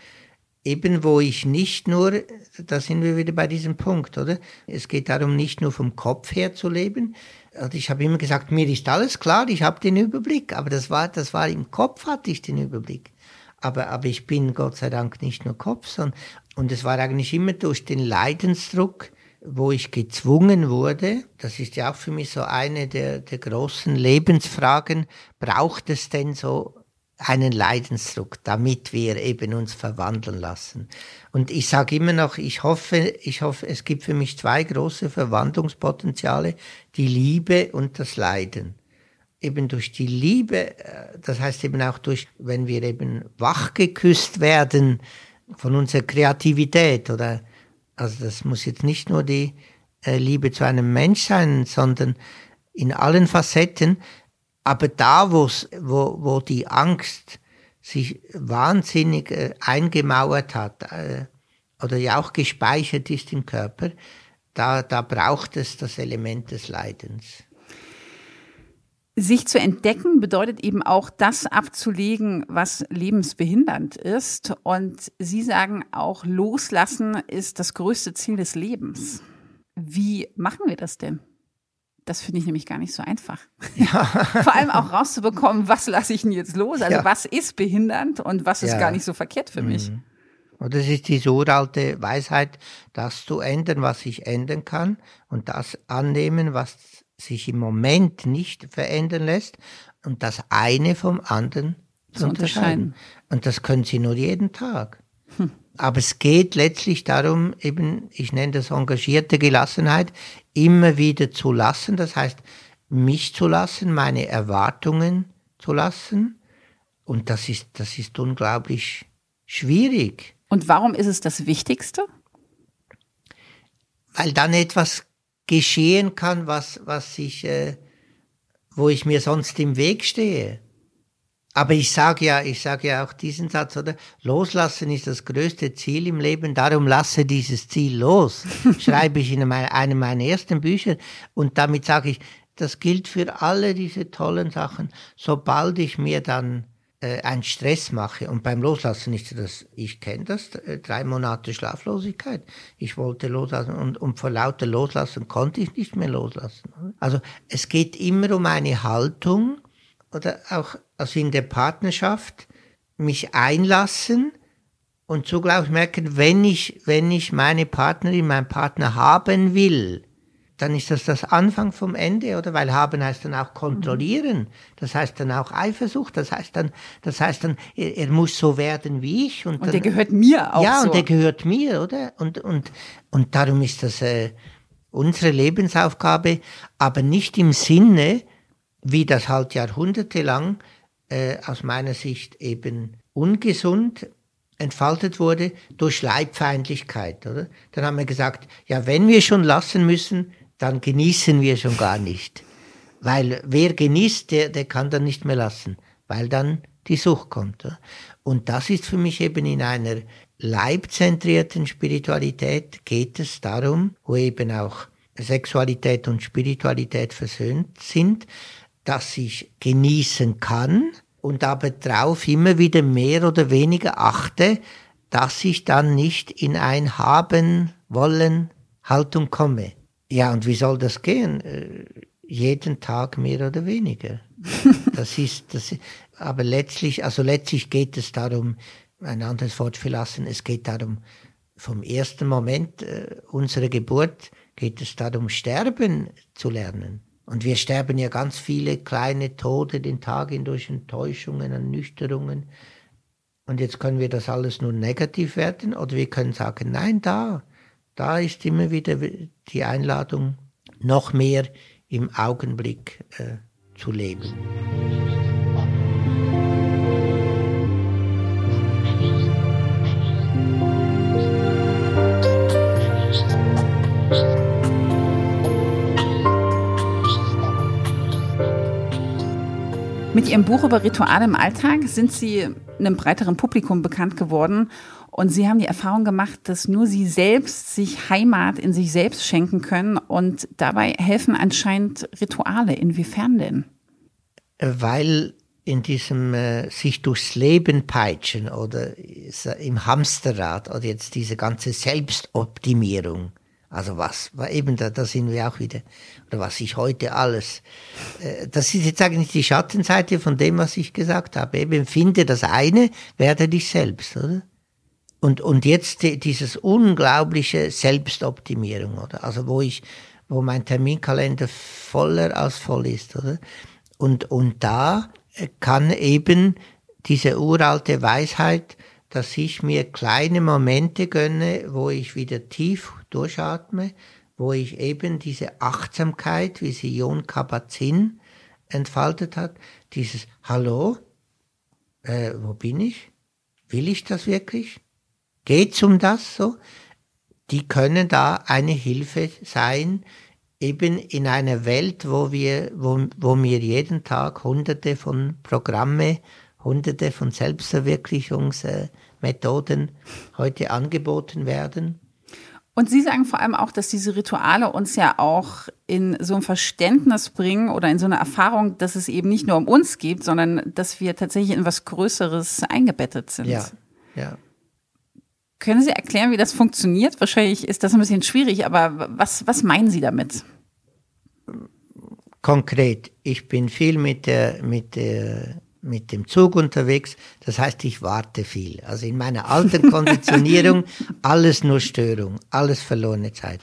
eben wo ich nicht nur, da sind wir wieder bei diesem Punkt, oder? Es geht darum, nicht nur vom Kopf her zu leben. Also ich habe immer gesagt, mir ist alles klar, ich habe den Überblick, aber das war, das war im Kopf hatte ich den Überblick. Aber, aber ich bin Gott sei Dank nicht nur Kopf, sondern, und es war eigentlich immer durch den Leidensdruck, wo ich gezwungen wurde, das ist ja auch für mich so eine der, der großen Lebensfragen, braucht es denn so einen Leidensdruck, damit wir eben uns verwandeln lassen. Und ich sage immer noch, ich hoffe, ich hoffe, es gibt für mich zwei große Verwandlungspotenziale, die Liebe und das Leiden. Eben durch die Liebe, äh, das heißt eben auch durch, wenn wir eben wachgeküsst werden von unserer Kreativität oder, also das muss jetzt nicht nur die äh, Liebe zu einem Mensch sein, sondern in allen Facetten, aber da, wo, wo die Angst sich wahnsinnig äh, eingemauert hat äh, oder ja auch gespeichert ist im Körper, da, da braucht es das Element des Leidens. Sich zu entdecken bedeutet eben auch das abzulegen, was lebensbehindernd ist. Und Sie sagen auch, loslassen ist das größte Ziel des Lebens. Wie machen wir das denn? Das finde ich nämlich gar nicht so einfach. Ja. Vor allem auch rauszubekommen, was lasse ich denn jetzt los? Also ja. was ist behindernd und was ist ja. gar nicht so verkehrt für mich? Mhm. Und das ist diese uralte Weisheit, das zu ändern, was ich ändern kann und das annehmen, was sich im Moment nicht verändern lässt und das eine vom anderen zu, zu unterscheiden. unterscheiden. Und das können Sie nur jeden Tag. Hm. Aber es geht letztlich darum, eben, ich nenne das engagierte Gelassenheit, immer wieder zu lassen. Das heißt, mich zu lassen, meine Erwartungen zu lassen. Und das ist, das ist unglaublich schwierig. Und warum ist es das Wichtigste? Weil dann etwas geschehen kann, was, was ich, äh, wo ich mir sonst im Weg stehe. Aber ich sage ja, ich sage ja auch diesen Satz, oder? Loslassen ist das größte Ziel im Leben, darum lasse dieses Ziel los. Schreibe ich in einem meiner ersten Bücher. Und damit sage ich, das gilt für alle diese tollen Sachen. Sobald ich mir dann äh, einen Stress mache, und beim Loslassen ist das, ich kenne das, äh, drei Monate Schlaflosigkeit. Ich wollte loslassen und, und vor lauter Loslassen konnte ich nicht mehr loslassen. Also es geht immer um eine Haltung, oder auch also in der Partnerschaft mich einlassen und zugleich merken, wenn ich, wenn ich meine Partnerin, meinen Partner haben will, dann ist das das Anfang vom Ende, oder? Weil haben heißt dann auch kontrollieren. Das heißt dann auch Eifersucht. Das heißt dann, das heißt dann, er, er muss so werden wie ich. Und, und dann, der gehört mir auch Ja, so. und der gehört mir, oder? Und, und, und darum ist das äh, unsere Lebensaufgabe, aber nicht im Sinne, wie das halt jahrhundertelang äh, aus meiner Sicht eben ungesund entfaltet wurde durch Leibfeindlichkeit. Oder? Dann haben wir gesagt, ja, wenn wir schon lassen müssen, dann genießen wir schon gar nicht. Weil wer genießt, der, der kann dann nicht mehr lassen, weil dann die Sucht kommt. Oder? Und das ist für mich eben in einer leibzentrierten Spiritualität geht es darum, wo eben auch Sexualität und Spiritualität versöhnt sind, dass ich genießen kann und aber drauf immer wieder mehr oder weniger achte, dass ich dann nicht in ein haben wollen Haltung komme. Ja, und wie soll das gehen? Äh, jeden Tag mehr oder weniger. Das ist, das, aber letztlich, also letztlich geht es darum, ein anderes Wort verlassen, es geht darum, vom ersten Moment äh, unserer Geburt geht es darum, sterben zu lernen. Und wir sterben ja ganz viele kleine Tode den Tag in durch Enttäuschungen, Ernüchterungen. Und jetzt können wir das alles nur negativ werden oder wir können sagen, nein, da, da ist immer wieder die Einladung, noch mehr im Augenblick äh, zu leben. Mit Ihrem Buch über Rituale im Alltag sind Sie einem breiteren Publikum bekannt geworden und Sie haben die Erfahrung gemacht, dass nur Sie selbst sich Heimat in sich selbst schenken können und dabei helfen anscheinend Rituale. Inwiefern denn? Weil in diesem äh, sich durchs Leben peitschen oder im Hamsterrad oder jetzt diese ganze Selbstoptimierung, also was, eben da, da sind wir auch wieder, oder was ich heute alles, äh, das ist jetzt eigentlich die Schattenseite von dem, was ich gesagt habe. Eben finde das eine, werde dich selbst, oder? Und, und jetzt dieses unglaubliche Selbstoptimierung, oder? Also wo ich, wo mein Terminkalender voller als voll ist, oder? Und, und da kann eben diese uralte Weisheit, dass ich mir kleine Momente gönne, wo ich wieder tief durchatme, wo ich eben diese Achtsamkeit, wie sie Jon Kabat-Zinn entfaltet hat, dieses Hallo, äh, wo bin ich? Will ich das wirklich? Geht's um das so? Die können da eine Hilfe sein, eben in einer Welt, wo wir, wo, wo mir jeden Tag hunderte von Programme, hunderte von Selbstverwirklichungsmethoden heute angeboten werden. Und Sie sagen vor allem auch, dass diese Rituale uns ja auch in so ein Verständnis bringen oder in so eine Erfahrung, dass es eben nicht nur um uns geht, sondern dass wir tatsächlich in was Größeres eingebettet sind. Ja, ja. Können Sie erklären, wie das funktioniert? Wahrscheinlich ist das ein bisschen schwierig, aber was, was meinen Sie damit? Konkret, ich bin viel mit, der, mit, der, mit dem Zug unterwegs, das heißt, ich warte viel. Also in meiner alten Konditionierung alles nur Störung, alles verlorene Zeit.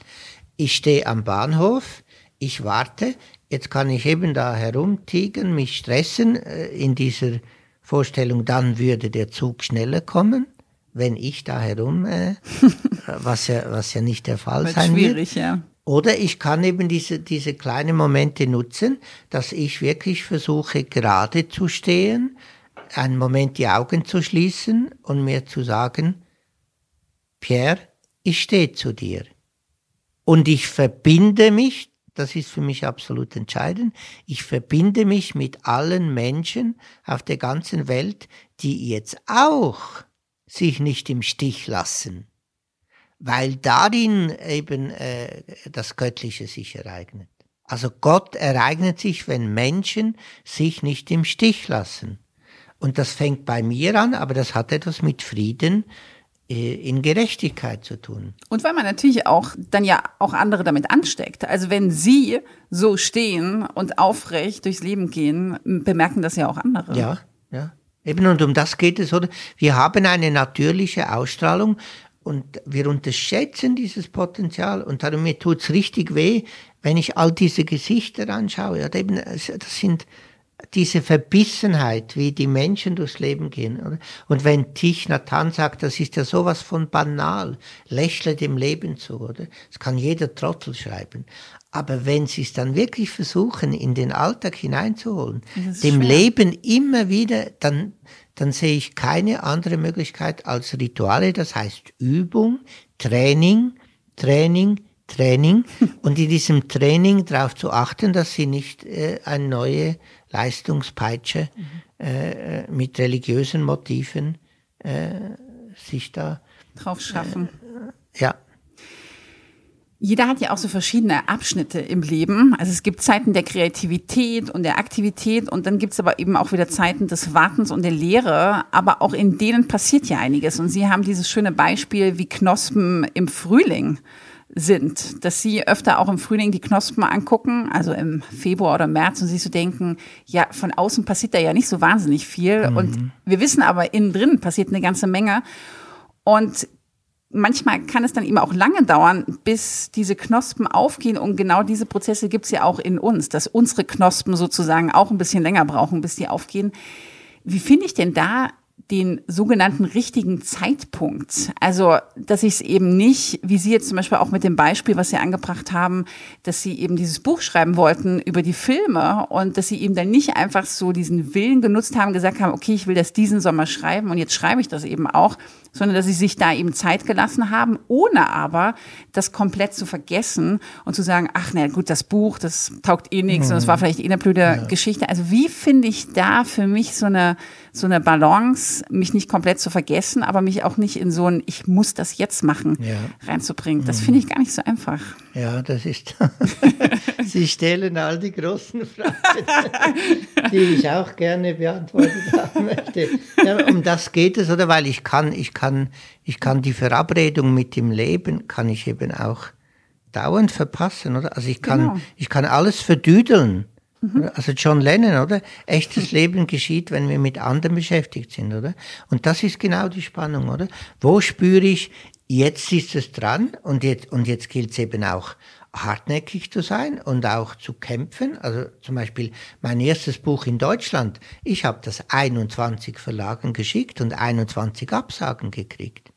Ich stehe am Bahnhof, ich warte, jetzt kann ich eben da herumtigen, mich stressen äh, in dieser Vorstellung, dann würde der Zug schneller kommen wenn ich da herum, äh, was, ja, was ja nicht der Fall wird sein schwierig, wird. Ja. Oder ich kann eben diese, diese kleinen Momente nutzen, dass ich wirklich versuche, gerade zu stehen, einen Moment die Augen zu schließen und mir zu sagen, Pierre, ich stehe zu dir. Und ich verbinde mich, das ist für mich absolut entscheidend, ich verbinde mich mit allen Menschen auf der ganzen Welt, die jetzt auch sich nicht im Stich lassen, weil darin eben äh, das Göttliche sich ereignet. Also Gott ereignet sich, wenn Menschen sich nicht im Stich lassen. Und das fängt bei mir an, aber das hat etwas mit Frieden äh, in Gerechtigkeit zu tun. Und weil man natürlich auch dann ja auch andere damit ansteckt. Also wenn Sie so stehen und aufrecht durchs Leben gehen, bemerken das ja auch andere. Ja, ja. Eben und um das geht es, oder? Wir haben eine natürliche Ausstrahlung und wir unterschätzen dieses Potenzial und darum mir tut's richtig weh, wenn ich all diese Gesichter anschaue. Ja, eben, das sind diese Verbissenheit, wie die Menschen durchs Leben gehen. Oder? Und wenn Tich Nathan sagt, das ist ja sowas von banal, lächle dem Leben zu, oder? Das kann jeder Trottel schreiben. Aber wenn sie es dann wirklich versuchen, in den Alltag hineinzuholen, dem schwer. Leben immer wieder, dann, dann sehe ich keine andere Möglichkeit als Rituale, das heißt Übung, Training, Training, Training und in diesem Training darauf zu achten, dass sie nicht äh, eine neue Leistungspeitsche mhm. äh, mit religiösen Motiven äh, sich da drauf schaffen. Äh, ja. Jeder hat ja auch so verschiedene Abschnitte im Leben. Also es gibt Zeiten der Kreativität und der Aktivität und dann gibt es aber eben auch wieder Zeiten des Wartens und der Lehre. Aber auch in denen passiert ja einiges. Und Sie haben dieses schöne Beispiel wie Knospen im Frühling sind, dass sie öfter auch im Frühling die Knospen angucken, also im Februar oder März und sich so denken, ja, von außen passiert da ja nicht so wahnsinnig viel. Mhm. Und wir wissen aber, innen drin passiert eine ganze Menge. Und manchmal kann es dann eben auch lange dauern, bis diese Knospen aufgehen. Und genau diese Prozesse gibt es ja auch in uns, dass unsere Knospen sozusagen auch ein bisschen länger brauchen, bis die aufgehen. Wie finde ich denn da den sogenannten richtigen Zeitpunkt. Also, dass ich es eben nicht, wie Sie jetzt zum Beispiel auch mit dem Beispiel, was Sie angebracht haben, dass Sie eben dieses Buch schreiben wollten über die Filme und dass Sie eben dann nicht einfach so diesen Willen genutzt haben, gesagt haben, okay, ich will das diesen Sommer schreiben und jetzt schreibe ich das eben auch, sondern dass sie sich da eben Zeit gelassen haben, ohne aber das komplett zu vergessen und zu sagen, ach na gut, das Buch, das taugt eh nichts mhm. und es war vielleicht eh eine blöde ja. Geschichte. Also wie finde ich da für mich so eine, so eine Balance, mich nicht komplett zu vergessen, aber mich auch nicht in so ein, ich muss das jetzt machen, ja. reinzubringen. Das mhm. finde ich gar nicht so einfach. Ja, das ist, Sie stellen all die großen Fragen, die ich auch gerne beantwortet haben möchte. Ja, um das geht es, oder? Weil ich kann, ich kann, ich kann die Verabredung mit dem Leben, kann ich eben auch dauernd verpassen, oder? Also ich kann, genau. ich kann alles verdüdeln. Mhm. Also John Lennon, oder? Echtes Leben geschieht, wenn wir mit anderen beschäftigt sind, oder? Und das ist genau die Spannung, oder? Wo spüre ich, jetzt ist es dran und jetzt, und jetzt gilt es eben auch hartnäckig zu sein und auch zu kämpfen. Also zum Beispiel mein erstes Buch in Deutschland, ich habe das 21 Verlagen geschickt und 21 Absagen gekriegt.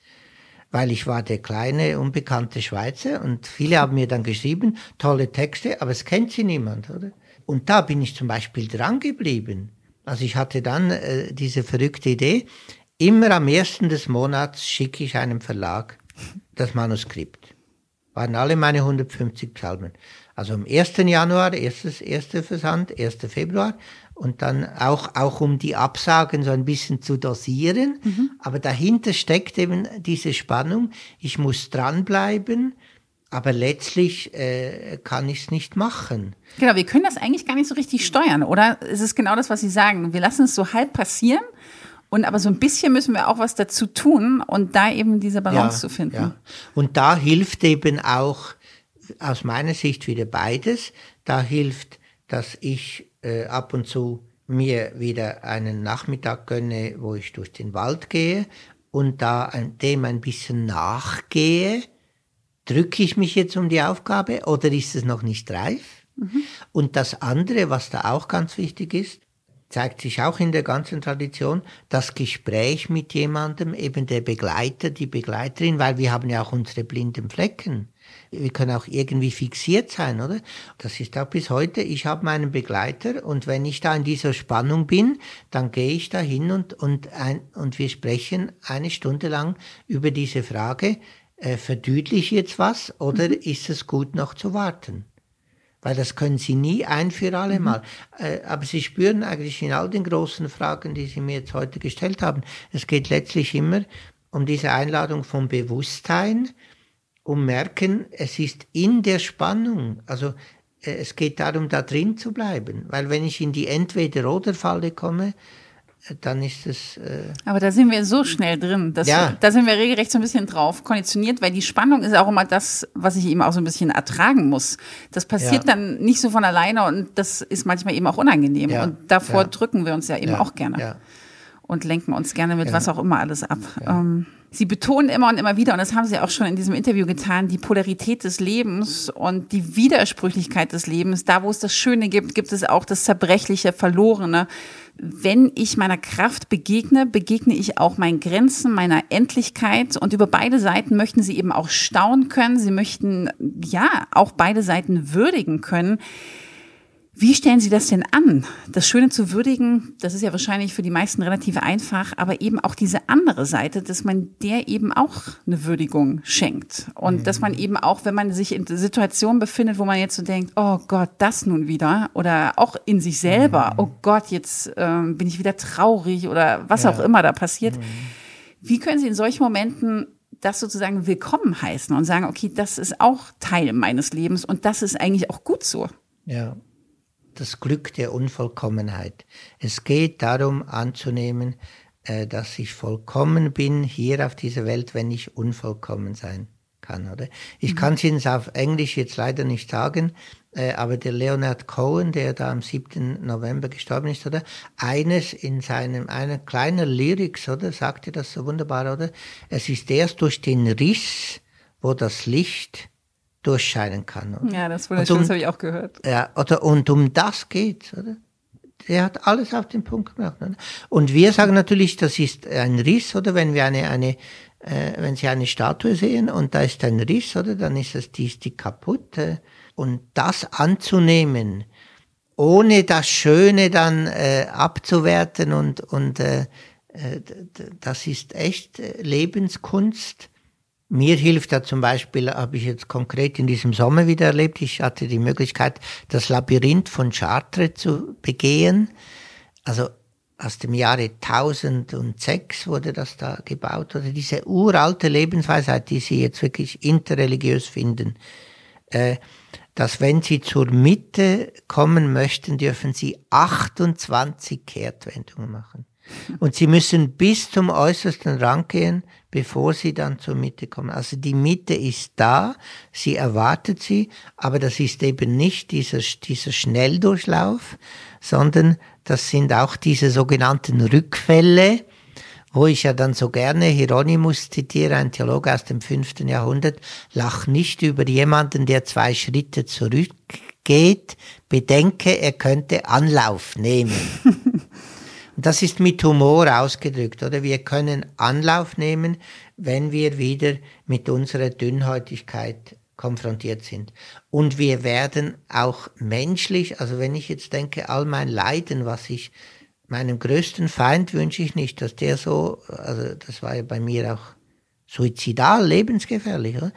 Weil ich war der kleine, unbekannte Schweizer und viele haben mir dann geschrieben, tolle Texte, aber es kennt sie niemand, oder? Und da bin ich zum Beispiel dran geblieben. Also ich hatte dann äh, diese verrückte Idee, immer am ersten des Monats schicke ich einem Verlag das Manuskript waren alle meine 150 Psalmen. Also am 1. Januar, erstes, erster Versand, 1. Februar und dann auch, auch um die Absagen so ein bisschen zu dosieren. Mhm. Aber dahinter steckt eben diese Spannung. Ich muss dranbleiben, aber letztlich äh, kann ich es nicht machen. Genau, wir können das eigentlich gar nicht so richtig steuern, oder? Es ist genau das, was Sie sagen. Wir lassen es so halb passieren und aber so ein bisschen müssen wir auch was dazu tun und da eben diese Balance ja, zu finden. Ja. Und da hilft eben auch aus meiner Sicht wieder beides. Da hilft, dass ich äh, ab und zu mir wieder einen Nachmittag gönne, wo ich durch den Wald gehe und da dem ein bisschen nachgehe. Drücke ich mich jetzt um die Aufgabe oder ist es noch nicht reif? Mhm. Und das andere, was da auch ganz wichtig ist, zeigt sich auch in der ganzen Tradition, das Gespräch mit jemandem, eben der Begleiter, die Begleiterin, weil wir haben ja auch unsere blinden Flecken. Wir können auch irgendwie fixiert sein, oder? Das ist auch bis heute. Ich habe meinen Begleiter und wenn ich da in dieser Spannung bin, dann gehe ich da hin und, und, ein, und wir sprechen eine Stunde lang über diese Frage, äh, verdüdlich ich jetzt was oder mhm. ist es gut noch zu warten? weil das können sie nie ein für alle mhm. Mal. Mhm. aber sie spüren eigentlich in all den großen Fragen, die sie mir jetzt heute gestellt haben, es geht letztlich immer um diese Einladung vom Bewusstsein, um merken, es ist in der Spannung, also äh, es geht darum, da drin zu bleiben, weil wenn ich in die Entweder-Oder-Falle komme, dann ist es. Äh Aber da sind wir so schnell drin. Dass, ja. Da sind wir regelrecht so ein bisschen drauf konditioniert, weil die Spannung ist auch immer das, was ich eben auch so ein bisschen ertragen muss. Das passiert ja. dann nicht so von alleine und das ist manchmal eben auch unangenehm. Ja. Und davor drücken wir uns ja eben auch gerne. Und lenken uns gerne mit was auch immer alles ab. Ähm, Sie betonen immer und immer wieder, und das haben Sie auch schon in diesem Interview getan, die Polarität des Lebens und die Widersprüchlichkeit des Lebens. Da, wo es das Schöne gibt, gibt es auch das Zerbrechliche, Verlorene wenn ich meiner Kraft begegne, begegne ich auch meinen Grenzen, meiner Endlichkeit. Und über beide Seiten möchten sie eben auch staunen können. Sie möchten, ja, auch beide Seiten würdigen können. Wie stellen Sie das denn an? Das Schöne zu würdigen, das ist ja wahrscheinlich für die meisten relativ einfach, aber eben auch diese andere Seite, dass man der eben auch eine Würdigung schenkt. Und mhm. dass man eben auch, wenn man sich in Situationen befindet, wo man jetzt so denkt, oh Gott, das nun wieder, oder auch in sich selber, mhm. oh Gott, jetzt ähm, bin ich wieder traurig oder was ja. auch immer da passiert. Mhm. Wie können Sie in solchen Momenten das sozusagen willkommen heißen und sagen, okay, das ist auch Teil meines Lebens und das ist eigentlich auch gut so? Ja das Glück der Unvollkommenheit. Es geht darum anzunehmen, äh, dass ich vollkommen bin hier auf dieser Welt, wenn ich unvollkommen sein kann, oder? Ich mhm. kann es Ihnen auf Englisch jetzt leider nicht sagen, äh, aber der Leonard Cohen, der da am 7. November gestorben ist, oder? Eines in seinem, einer kleinen Lyrics, oder? Sagte das so wunderbar, oder? Es ist erst durch den Riss, wo das Licht durchscheinen kann. Oder? Ja, das, um, das habe ich auch gehört. Ja, oder, und um das geht oder? Der hat alles auf den Punkt gemacht. Oder? Und wir sagen natürlich, das ist ein Riss, oder wenn wir eine, eine äh, wenn Sie eine Statue sehen und da ist ein Riss, oder dann ist es die, ist die kaputt. Äh, und das anzunehmen, ohne das Schöne dann äh, abzuwerten und, und äh, äh das ist echt äh, Lebenskunst mir hilft da zum Beispiel, habe ich jetzt konkret in diesem Sommer wieder erlebt, ich hatte die Möglichkeit, das Labyrinth von Chartres zu begehen. Also aus dem Jahre 1006 wurde das da gebaut, oder diese uralte Lebensweisheit, die Sie jetzt wirklich interreligiös finden, äh, dass wenn Sie zur Mitte kommen möchten, dürfen Sie 28 Kehrtwendungen machen. Und sie müssen bis zum äußersten Rand gehen, bevor sie dann zur Mitte kommen. Also die Mitte ist da, sie erwartet sie, aber das ist eben nicht dieser, dieser Schnelldurchlauf, sondern das sind auch diese sogenannten Rückfälle, wo ich ja dann so gerne Hieronymus zitiere, ein Theologe aus dem fünften Jahrhundert, lach nicht über jemanden, der zwei Schritte zurückgeht, bedenke, er könnte Anlauf nehmen. Das ist mit Humor ausgedrückt, oder? Wir können Anlauf nehmen, wenn wir wieder mit unserer Dünnhäutigkeit konfrontiert sind. Und wir werden auch menschlich, also wenn ich jetzt denke, all mein Leiden, was ich meinem größten Feind wünsche ich nicht, dass der so, also das war ja bei mir auch suizidal, lebensgefährlich, oder?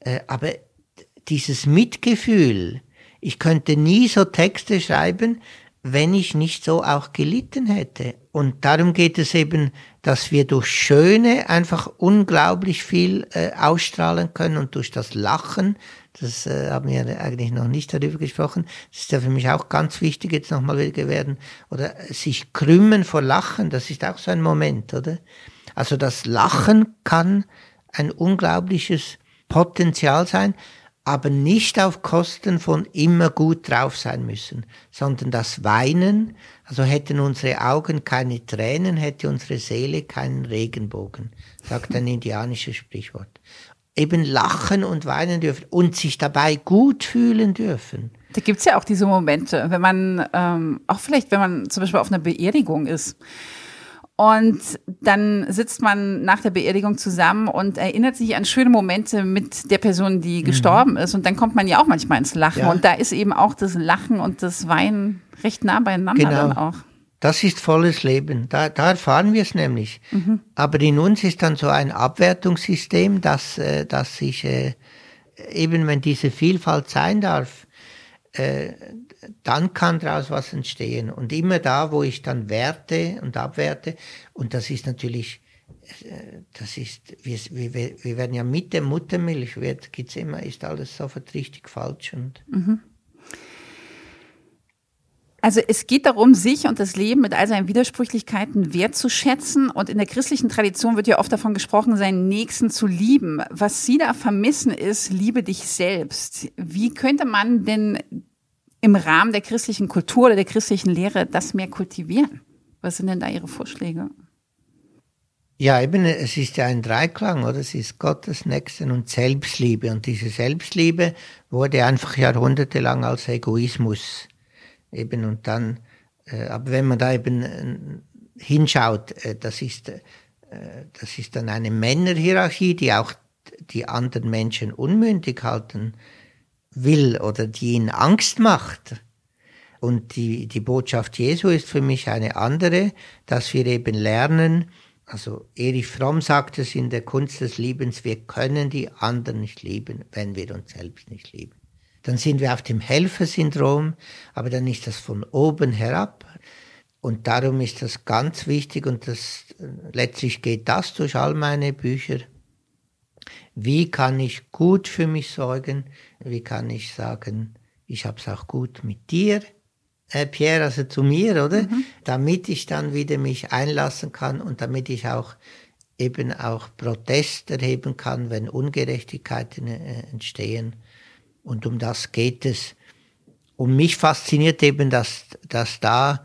Äh, aber dieses Mitgefühl, ich könnte nie so Texte schreiben, wenn ich nicht so auch gelitten hätte. Und darum geht es eben, dass wir durch Schöne einfach unglaublich viel äh, ausstrahlen können und durch das Lachen, das äh, haben wir eigentlich noch nicht darüber gesprochen, das ist ja für mich auch ganz wichtig jetzt nochmal wieder werden, oder sich krümmen vor Lachen, das ist auch so ein Moment, oder? Also das Lachen kann ein unglaubliches Potenzial sein, aber nicht auf Kosten von immer gut drauf sein müssen, sondern das Weinen, also hätten unsere Augen keine Tränen, hätte unsere Seele keinen Regenbogen, sagt ein indianisches Sprichwort. Eben lachen und weinen dürfen und sich dabei gut fühlen dürfen. Da gibt's ja auch diese Momente, wenn man, ähm, auch vielleicht, wenn man zum Beispiel auf einer Beerdigung ist und dann sitzt man nach der Beerdigung zusammen und erinnert sich an schöne Momente mit der Person, die mhm. gestorben ist. Und dann kommt man ja auch manchmal ins Lachen. Ja. Und da ist eben auch das Lachen und das Weinen recht nah beieinander genau. dann auch. Das ist volles Leben. Da, da erfahren wir es nämlich. Mhm. Aber in uns ist dann so ein Abwertungssystem, dass, äh, dass sich äh, eben, wenn diese Vielfalt sein darf, äh, dann kann daraus was entstehen. Und immer da, wo ich dann werte und abwerte, und das ist natürlich, äh, das ist, wir, wir, wir werden ja mit der Muttermilch, wird, gibt's immer, ist alles sofort richtig falsch und. Mhm. Also es geht darum, sich und das Leben mit all seinen Widersprüchlichkeiten wertzuschätzen. Und in der christlichen Tradition wird ja oft davon gesprochen, seinen Nächsten zu lieben. Was Sie da vermissen ist, liebe dich selbst. Wie könnte man denn im Rahmen der christlichen Kultur oder der christlichen Lehre das mehr kultivieren? Was sind denn da Ihre Vorschläge? Ja, eben, es ist ja ein Dreiklang, oder? Es ist Gottes Nächsten und Selbstliebe. Und diese Selbstliebe wurde einfach jahrhundertelang als Egoismus eben und dann, äh, aber wenn man da eben äh, hinschaut, äh, das ist, äh, das ist dann eine Männerhierarchie, die auch die anderen Menschen unmündig halten will oder die ihn Angst macht. Und die, die Botschaft Jesu ist für mich eine andere, dass wir eben lernen, also Erich Fromm sagt es in der Kunst des Liebens, wir können die anderen nicht lieben, wenn wir uns selbst nicht lieben. Dann sind wir auf dem Helfersyndrom, aber dann ist das von oben herab. Und darum ist das ganz wichtig und das, letztlich geht das durch all meine Bücher. Wie kann ich gut für mich sorgen? Wie kann ich sagen, ich habe es auch gut mit dir, äh, Pierre, also zu mir, oder? Mhm. Damit ich dann wieder mich einlassen kann und damit ich auch eben auch Protest erheben kann, wenn Ungerechtigkeiten äh, entstehen. Und um das geht es. Und mich fasziniert eben, dass, dass da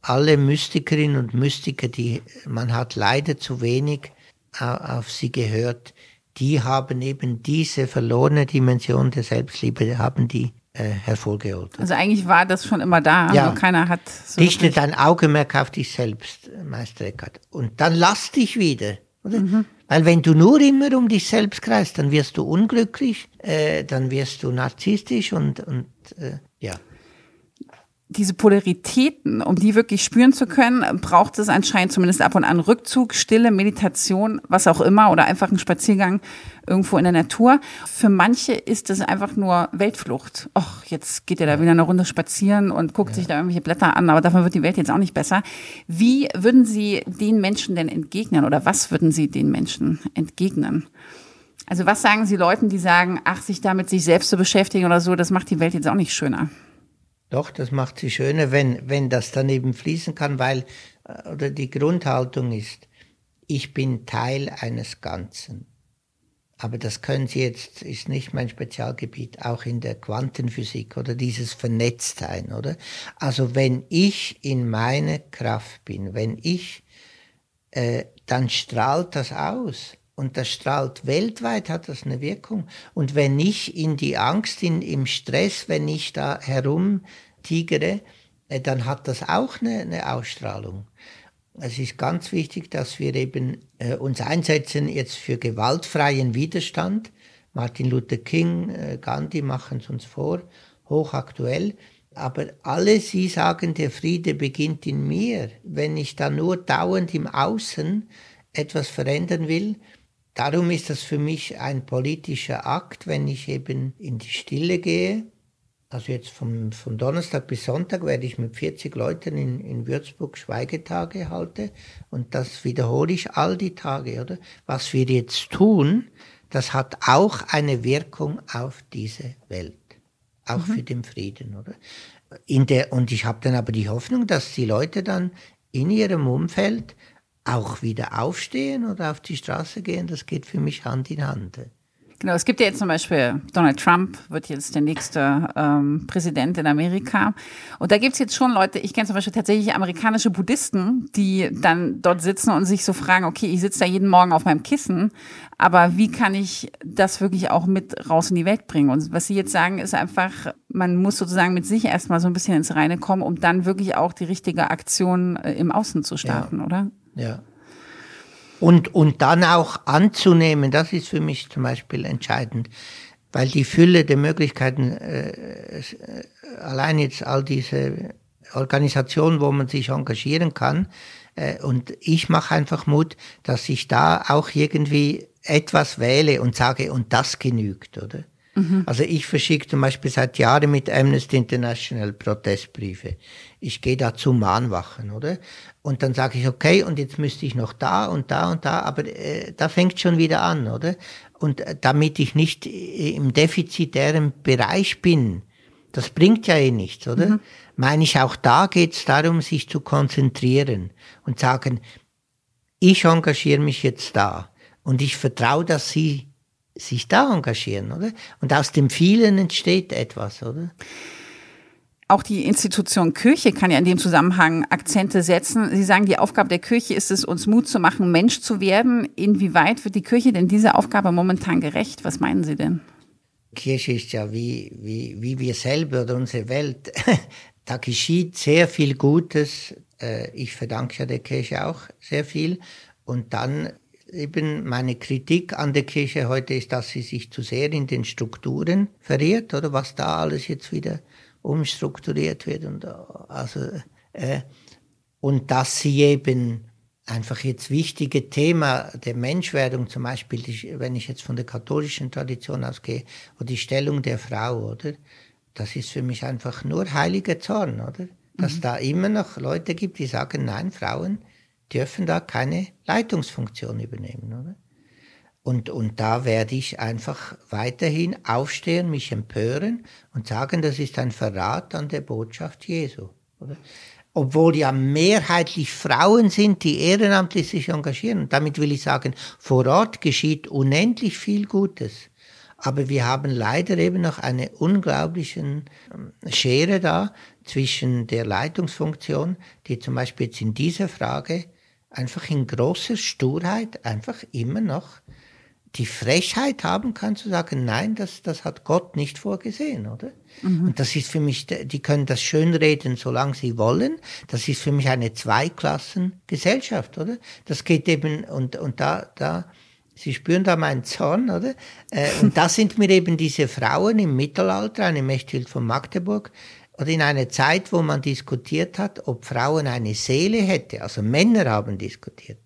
alle Mystikerinnen und Mystiker, die man hat leider zu wenig auf sie gehört, die haben eben diese verlorene Dimension der Selbstliebe, haben die äh, hervorgeholt. Also eigentlich war das schon immer da, ja. nur keiner hat so Richte dein Augenmerk auf dich selbst, Meister Eckhart. Und dann lass dich wieder. Oder? Mhm. Weil wenn du nur immer um dich selbst kreist, dann wirst du unglücklich, äh, dann wirst du narzisstisch und, und äh, ja. Diese Polaritäten, um die wirklich spüren zu können, braucht es anscheinend zumindest ab und an Rückzug, Stille, Meditation, was auch immer, oder einfach einen Spaziergang irgendwo in der Natur. Für manche ist es einfach nur Weltflucht. Och, jetzt geht er da wieder eine Runde spazieren und guckt ja. sich da irgendwelche Blätter an, aber davon wird die Welt jetzt auch nicht besser. Wie würden Sie den Menschen denn entgegnen oder was würden Sie den Menschen entgegnen? Also was sagen Sie Leuten, die sagen, ach, sich da mit sich selbst zu beschäftigen oder so, das macht die Welt jetzt auch nicht schöner? Doch, das macht sie schöner, wenn, wenn das dann eben fließen kann, weil, äh, oder die Grundhaltung ist, ich bin Teil eines Ganzen. Aber das können Sie jetzt, ist nicht mein Spezialgebiet, auch in der Quantenphysik oder dieses Vernetztsein, oder? Also wenn ich in meine Kraft bin, wenn ich, äh, dann strahlt das aus. Und das strahlt weltweit, hat das eine Wirkung. Und wenn ich in die Angst, in, im Stress, wenn ich da herumtigere, äh, dann hat das auch eine, eine Ausstrahlung. Es ist ganz wichtig, dass wir eben äh, uns einsetzen jetzt für gewaltfreien Widerstand. Martin Luther King, äh, Gandhi machen es uns vor, hochaktuell. Aber alle sie sagen, der Friede beginnt in mir. Wenn ich da nur dauernd im Außen etwas verändern will, darum ist das für mich ein politischer Akt, wenn ich eben in die Stille gehe also jetzt vom, von Donnerstag bis Sonntag werde ich mit 40 Leuten in, in Würzburg Schweigetage halten und das wiederhole ich all die Tage, oder? Was wir jetzt tun, das hat auch eine Wirkung auf diese Welt, auch mhm. für den Frieden, oder? In der, und ich habe dann aber die Hoffnung, dass die Leute dann in ihrem Umfeld auch wieder aufstehen oder auf die Straße gehen. Das geht für mich Hand in Hand. Genau, es gibt ja jetzt zum Beispiel Donald Trump wird jetzt der nächste ähm, Präsident in Amerika. Und da gibt's jetzt schon Leute, ich kenne zum Beispiel tatsächlich amerikanische Buddhisten, die dann dort sitzen und sich so fragen, okay, ich sitze da jeden Morgen auf meinem Kissen, aber wie kann ich das wirklich auch mit raus in die Welt bringen? Und was Sie jetzt sagen, ist einfach, man muss sozusagen mit sich erstmal so ein bisschen ins Reine kommen, um dann wirklich auch die richtige Aktion äh, im Außen zu starten, ja. oder? Ja. Und, und dann auch anzunehmen, das ist für mich zum Beispiel entscheidend, weil die Fülle der Möglichkeiten, äh, äh, allein jetzt all diese Organisationen, wo man sich engagieren kann, äh, und ich mache einfach Mut, dass ich da auch irgendwie etwas wähle und sage, und das genügt, oder? Mhm. Also ich verschicke zum Beispiel seit Jahren mit Amnesty International Protestbriefe. Ich gehe da zu Mahnwachen, oder? Und dann sage ich, okay, und jetzt müsste ich noch da und da und da, aber äh, da fängt schon wieder an, oder? Und äh, damit ich nicht äh, im defizitären Bereich bin, das bringt ja eh nichts, oder? Mhm. Meine ich, auch da geht es darum, sich zu konzentrieren und sagen, ich engagiere mich jetzt da und ich vertraue, dass Sie sich da engagieren, oder? Und aus dem vielen entsteht etwas, oder? Auch die Institution Kirche kann ja in dem Zusammenhang Akzente setzen. Sie sagen, die Aufgabe der Kirche ist es, uns Mut zu machen, Mensch zu werden. Inwieweit wird die Kirche denn dieser Aufgabe momentan gerecht? Was meinen Sie denn? Kirche ist ja wie, wie, wie wir selber oder unsere Welt. da geschieht sehr viel Gutes. Äh, ich verdanke ja der Kirche auch sehr viel. Und dann eben meine Kritik an der Kirche heute ist, dass sie sich zu sehr in den Strukturen verirrt, oder was da alles jetzt wieder umstrukturiert wird und also äh, und dass sie eben einfach jetzt wichtige Thema der Menschwerdung, zum Beispiel, die, wenn ich jetzt von der katholischen Tradition ausgehe, oder die Stellung der Frau, oder? Das ist für mich einfach nur heiliger Zorn, oder? Dass mhm. da immer noch Leute gibt, die sagen, nein, Frauen dürfen da keine Leitungsfunktion übernehmen, oder? Und, und da werde ich einfach weiterhin aufstehen, mich empören und sagen, das ist ein Verrat an der Botschaft Jesu, oder? Obwohl ja mehrheitlich Frauen sind, die ehrenamtlich sich engagieren. Und damit will ich sagen, vor Ort geschieht unendlich viel Gutes. Aber wir haben leider eben noch eine unglaubliche ähm, Schere da zwischen der Leitungsfunktion, die zum Beispiel jetzt in dieser Frage einfach in großer Sturheit einfach immer noch die Frechheit haben kann zu sagen, nein, das, das hat Gott nicht vorgesehen, oder? Mhm. Und das ist für mich, die können das schönreden, solange sie wollen. Das ist für mich eine Zweiklassengesellschaft, oder? Das geht eben, und, und da, da, Sie spüren da meinen Zorn, oder? Äh, und da sind mir eben diese Frauen im Mittelalter, eine Mechthild von Magdeburg, oder in einer Zeit, wo man diskutiert hat, ob Frauen eine Seele hätte, also Männer haben diskutiert.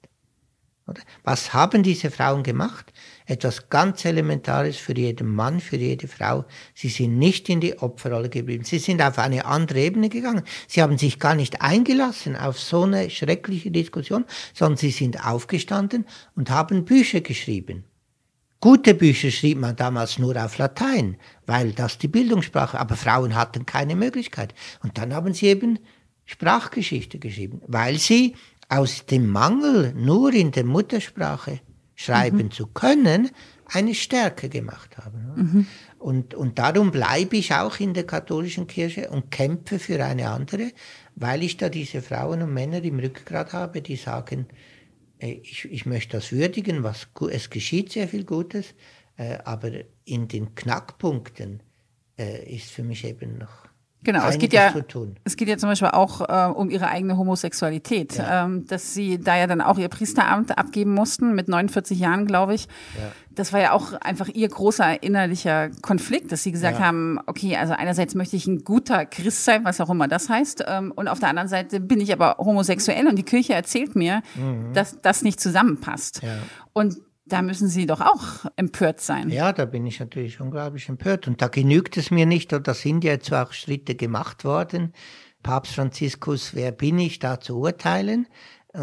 Oder? Was haben diese Frauen gemacht? Etwas ganz Elementares für jeden Mann, für jede Frau. Sie sind nicht in die Opferrolle geblieben. Sie sind auf eine andere Ebene gegangen. Sie haben sich gar nicht eingelassen auf so eine schreckliche Diskussion, sondern sie sind aufgestanden und haben Bücher geschrieben. Gute Bücher schrieb man damals nur auf Latein, weil das die Bildungssprache, aber Frauen hatten keine Möglichkeit. Und dann haben sie eben Sprachgeschichte geschrieben, weil sie aus dem Mangel nur in der Muttersprache schreiben mhm. zu können, eine Stärke gemacht haben. Mhm. Und, und darum bleibe ich auch in der katholischen Kirche und kämpfe für eine andere, weil ich da diese Frauen und Männer im Rückgrat habe, die sagen, äh, ich, ich möchte das würdigen, was, es geschieht sehr viel Gutes, äh, aber in den Knackpunkten äh, ist für mich eben noch Genau, es geht ja, es geht ja zum Beispiel auch äh, um ihre eigene Homosexualität, ja. ähm, dass sie da ja dann auch ihr Priesteramt abgeben mussten mit 49 Jahren, glaube ich. Ja. Das war ja auch einfach ihr großer innerlicher Konflikt, dass sie gesagt ja. haben, okay, also einerseits möchte ich ein guter Christ sein, was auch immer das heißt, ähm, und auf der anderen Seite bin ich aber homosexuell und die Kirche erzählt mir, mhm. dass das nicht zusammenpasst. Und da müssen Sie doch auch empört sein. Ja, da bin ich natürlich unglaublich empört. Und da genügt es mir nicht, und da sind ja jetzt auch Schritte gemacht worden. Papst Franziskus, wer bin ich, da zu urteilen?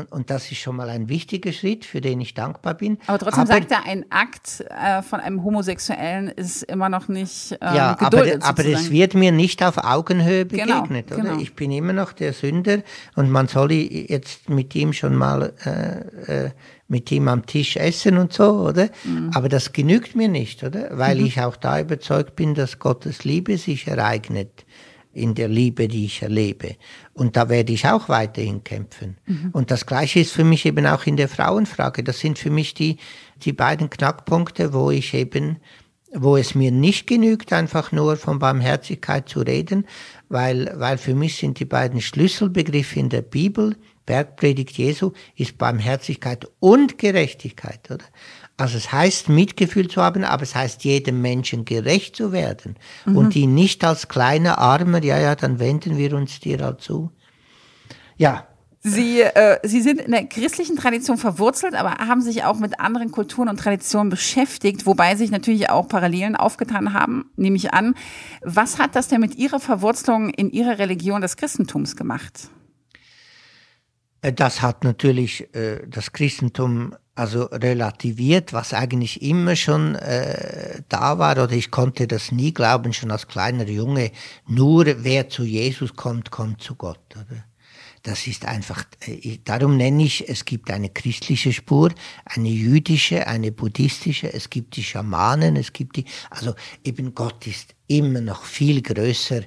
Und das ist schon mal ein wichtiger Schritt, für den ich dankbar bin. Aber trotzdem aber, sagt er, ein Akt äh, von einem Homosexuellen ist immer noch nicht ähm, Ja, geduldet, aber, aber es wird mir nicht auf Augenhöhe genau, begegnet, genau, oder? Genau. Ich bin immer noch der Sünder und man soll jetzt mit ihm schon mal äh, äh, mit ihm am Tisch essen und so, oder? Mhm. Aber das genügt mir nicht, oder? Weil mhm. ich auch da überzeugt bin, dass Gottes Liebe sich ereignet in der Liebe, die ich erlebe. Und da werde ich auch weiterhin kämpfen. Mhm. Und das Gleiche ist für mich eben auch in der Frauenfrage. Das sind für mich die, die beiden Knackpunkte, wo ich eben, wo es mir nicht genügt, einfach nur von Barmherzigkeit zu reden, weil, weil für mich sind die beiden Schlüsselbegriffe in der Bibel, Bergpredigt Jesu, ist Barmherzigkeit und Gerechtigkeit, oder? Also es heißt, Mitgefühl zu haben, aber es heißt, jedem Menschen gerecht zu werden mhm. und ihn nicht als kleiner Armer, ja, ja, dann wenden wir uns dir halt zu. Ja, Sie, äh, Sie sind in der christlichen Tradition verwurzelt, aber haben sich auch mit anderen Kulturen und Traditionen beschäftigt, wobei sich natürlich auch Parallelen aufgetan haben, nehme ich an. Was hat das denn mit Ihrer Verwurzelung in Ihrer Religion des Christentums gemacht? Äh, das hat natürlich äh, das Christentum also relativiert, was eigentlich immer schon äh, da war, oder ich konnte das nie glauben, schon als kleiner Junge, nur wer zu Jesus kommt, kommt zu Gott. Oder? Das ist einfach, äh, darum nenne ich, es gibt eine christliche Spur, eine jüdische, eine buddhistische, es gibt die Schamanen, es gibt die, also eben Gott ist immer noch viel größer.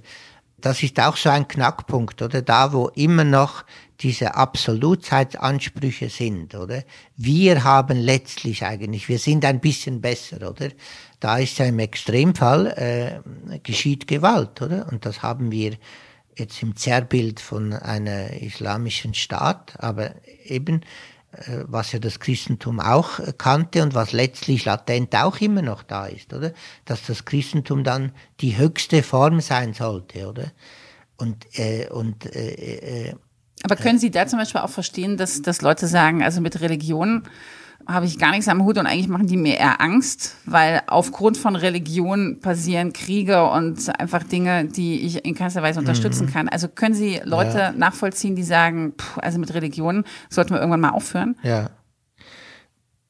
Das ist auch so ein Knackpunkt, oder? Da, wo immer noch diese Absolutheitsansprüche sind, oder? Wir haben letztlich eigentlich, wir sind ein bisschen besser, oder? Da ist ja im Extremfall äh, geschieht Gewalt, oder? Und das haben wir jetzt im Zerrbild von einer islamischen Staat, aber eben äh, was ja das Christentum auch kannte und was letztlich latent auch immer noch da ist, oder? Dass das Christentum dann die höchste Form sein sollte, oder? Und, äh, und äh, äh, aber können Sie da zum Beispiel auch verstehen, dass, dass Leute sagen, also mit Religion habe ich gar nichts am Hut und eigentlich machen die mir eher Angst, weil aufgrund von Religion passieren Kriege und einfach Dinge, die ich in keinster Weise unterstützen mhm. kann. Also können Sie Leute ja. nachvollziehen, die sagen, pff, also mit Religion sollten wir irgendwann mal aufhören? Ja.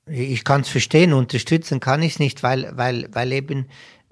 Ich kann es verstehen, unterstützen kann ich es nicht, weil, weil, weil eben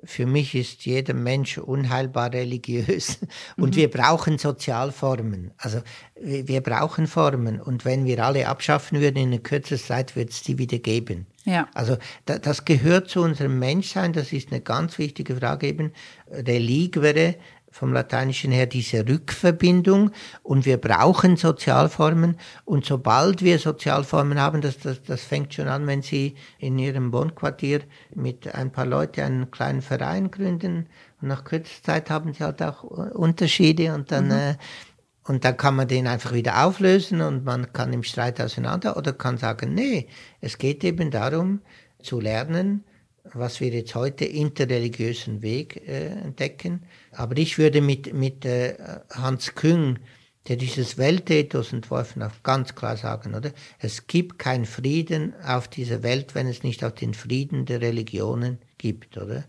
für mich ist jeder Mensch unheilbar religiös und mhm. wir brauchen Sozialformen. Also wir brauchen Formen und wenn wir alle abschaffen würden in kürzester Zeit, wird es die wieder geben. Ja. Also da, das gehört zu unserem Menschsein, das ist eine ganz wichtige Frage eben. Religere vom Lateinischen her diese Rückverbindung und wir brauchen Sozialformen und sobald wir Sozialformen haben, das, das, das fängt schon an, wenn Sie in Ihrem Wohnquartier mit ein paar Leuten einen kleinen Verein gründen und nach kürzester Zeit haben Sie halt auch Unterschiede und dann, mhm. äh, und dann kann man den einfach wieder auflösen und man kann im Streit auseinander oder kann sagen, nee, es geht eben darum zu lernen, was wir jetzt heute interreligiösen Weg äh, entdecken. Aber ich würde mit, mit äh, Hans Küng, der dieses Weltethos entworfen hat, ganz klar sagen, oder? Es gibt keinen Frieden auf dieser Welt, wenn es nicht auch den Frieden der Religionen gibt, oder?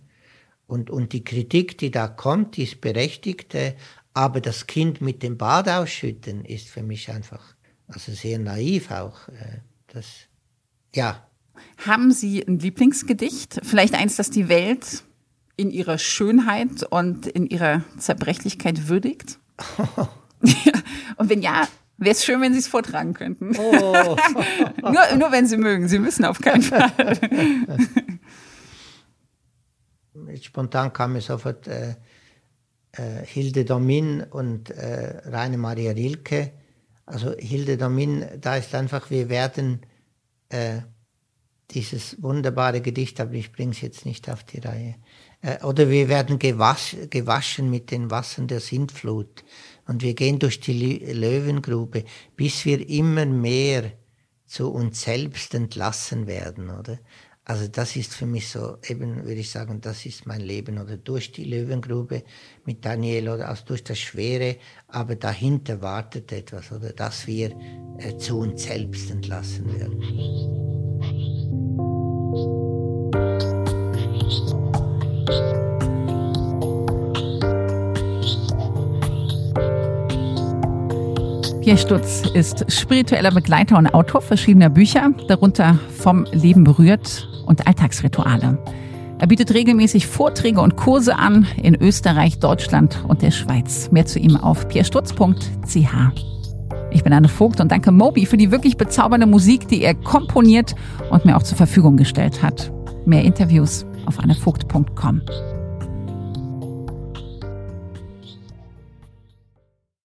Und, und die Kritik, die da kommt, die ist berechtigt, äh, aber das Kind mit dem Bad ausschütten ist für mich einfach, also sehr naiv auch. Äh, das, ja, Haben Sie ein Lieblingsgedicht? Vielleicht eins, das die Welt in ihrer Schönheit und in ihrer Zerbrechlichkeit würdigt? und wenn ja, wäre es schön, wenn Sie es vortragen könnten. Oh. nur, nur wenn Sie mögen. Sie müssen auf keinen Fall. Spontan kam mir sofort äh, äh, Hilde Domin und äh, Raine Maria Rilke. Also Hilde Domin, da ist einfach, wir werden äh, dieses wunderbare Gedicht, aber ich bringe es jetzt nicht auf die Reihe. Äh, oder wir werden gewasch, gewaschen mit den Wassern der Sintflut und wir gehen durch die Löwengrube, bis wir immer mehr zu uns selbst entlassen werden, oder? Also das ist für mich so, eben würde ich sagen, das ist mein Leben oder durch die Löwengrube mit Daniel oder also durch das Schwere, aber dahinter wartet etwas oder dass wir äh, zu uns selbst entlassen werden. Pierre Stutz ist spiritueller Begleiter und Autor verschiedener Bücher, darunter Vom Leben berührt und Alltagsrituale. Er bietet regelmäßig Vorträge und Kurse an in Österreich, Deutschland und der Schweiz. Mehr zu ihm auf pierstutz.ch. Ich bin Anne Vogt und danke Moby für die wirklich bezaubernde Musik, die er komponiert und mir auch zur Verfügung gestellt hat. Mehr Interviews auf annevogt.com.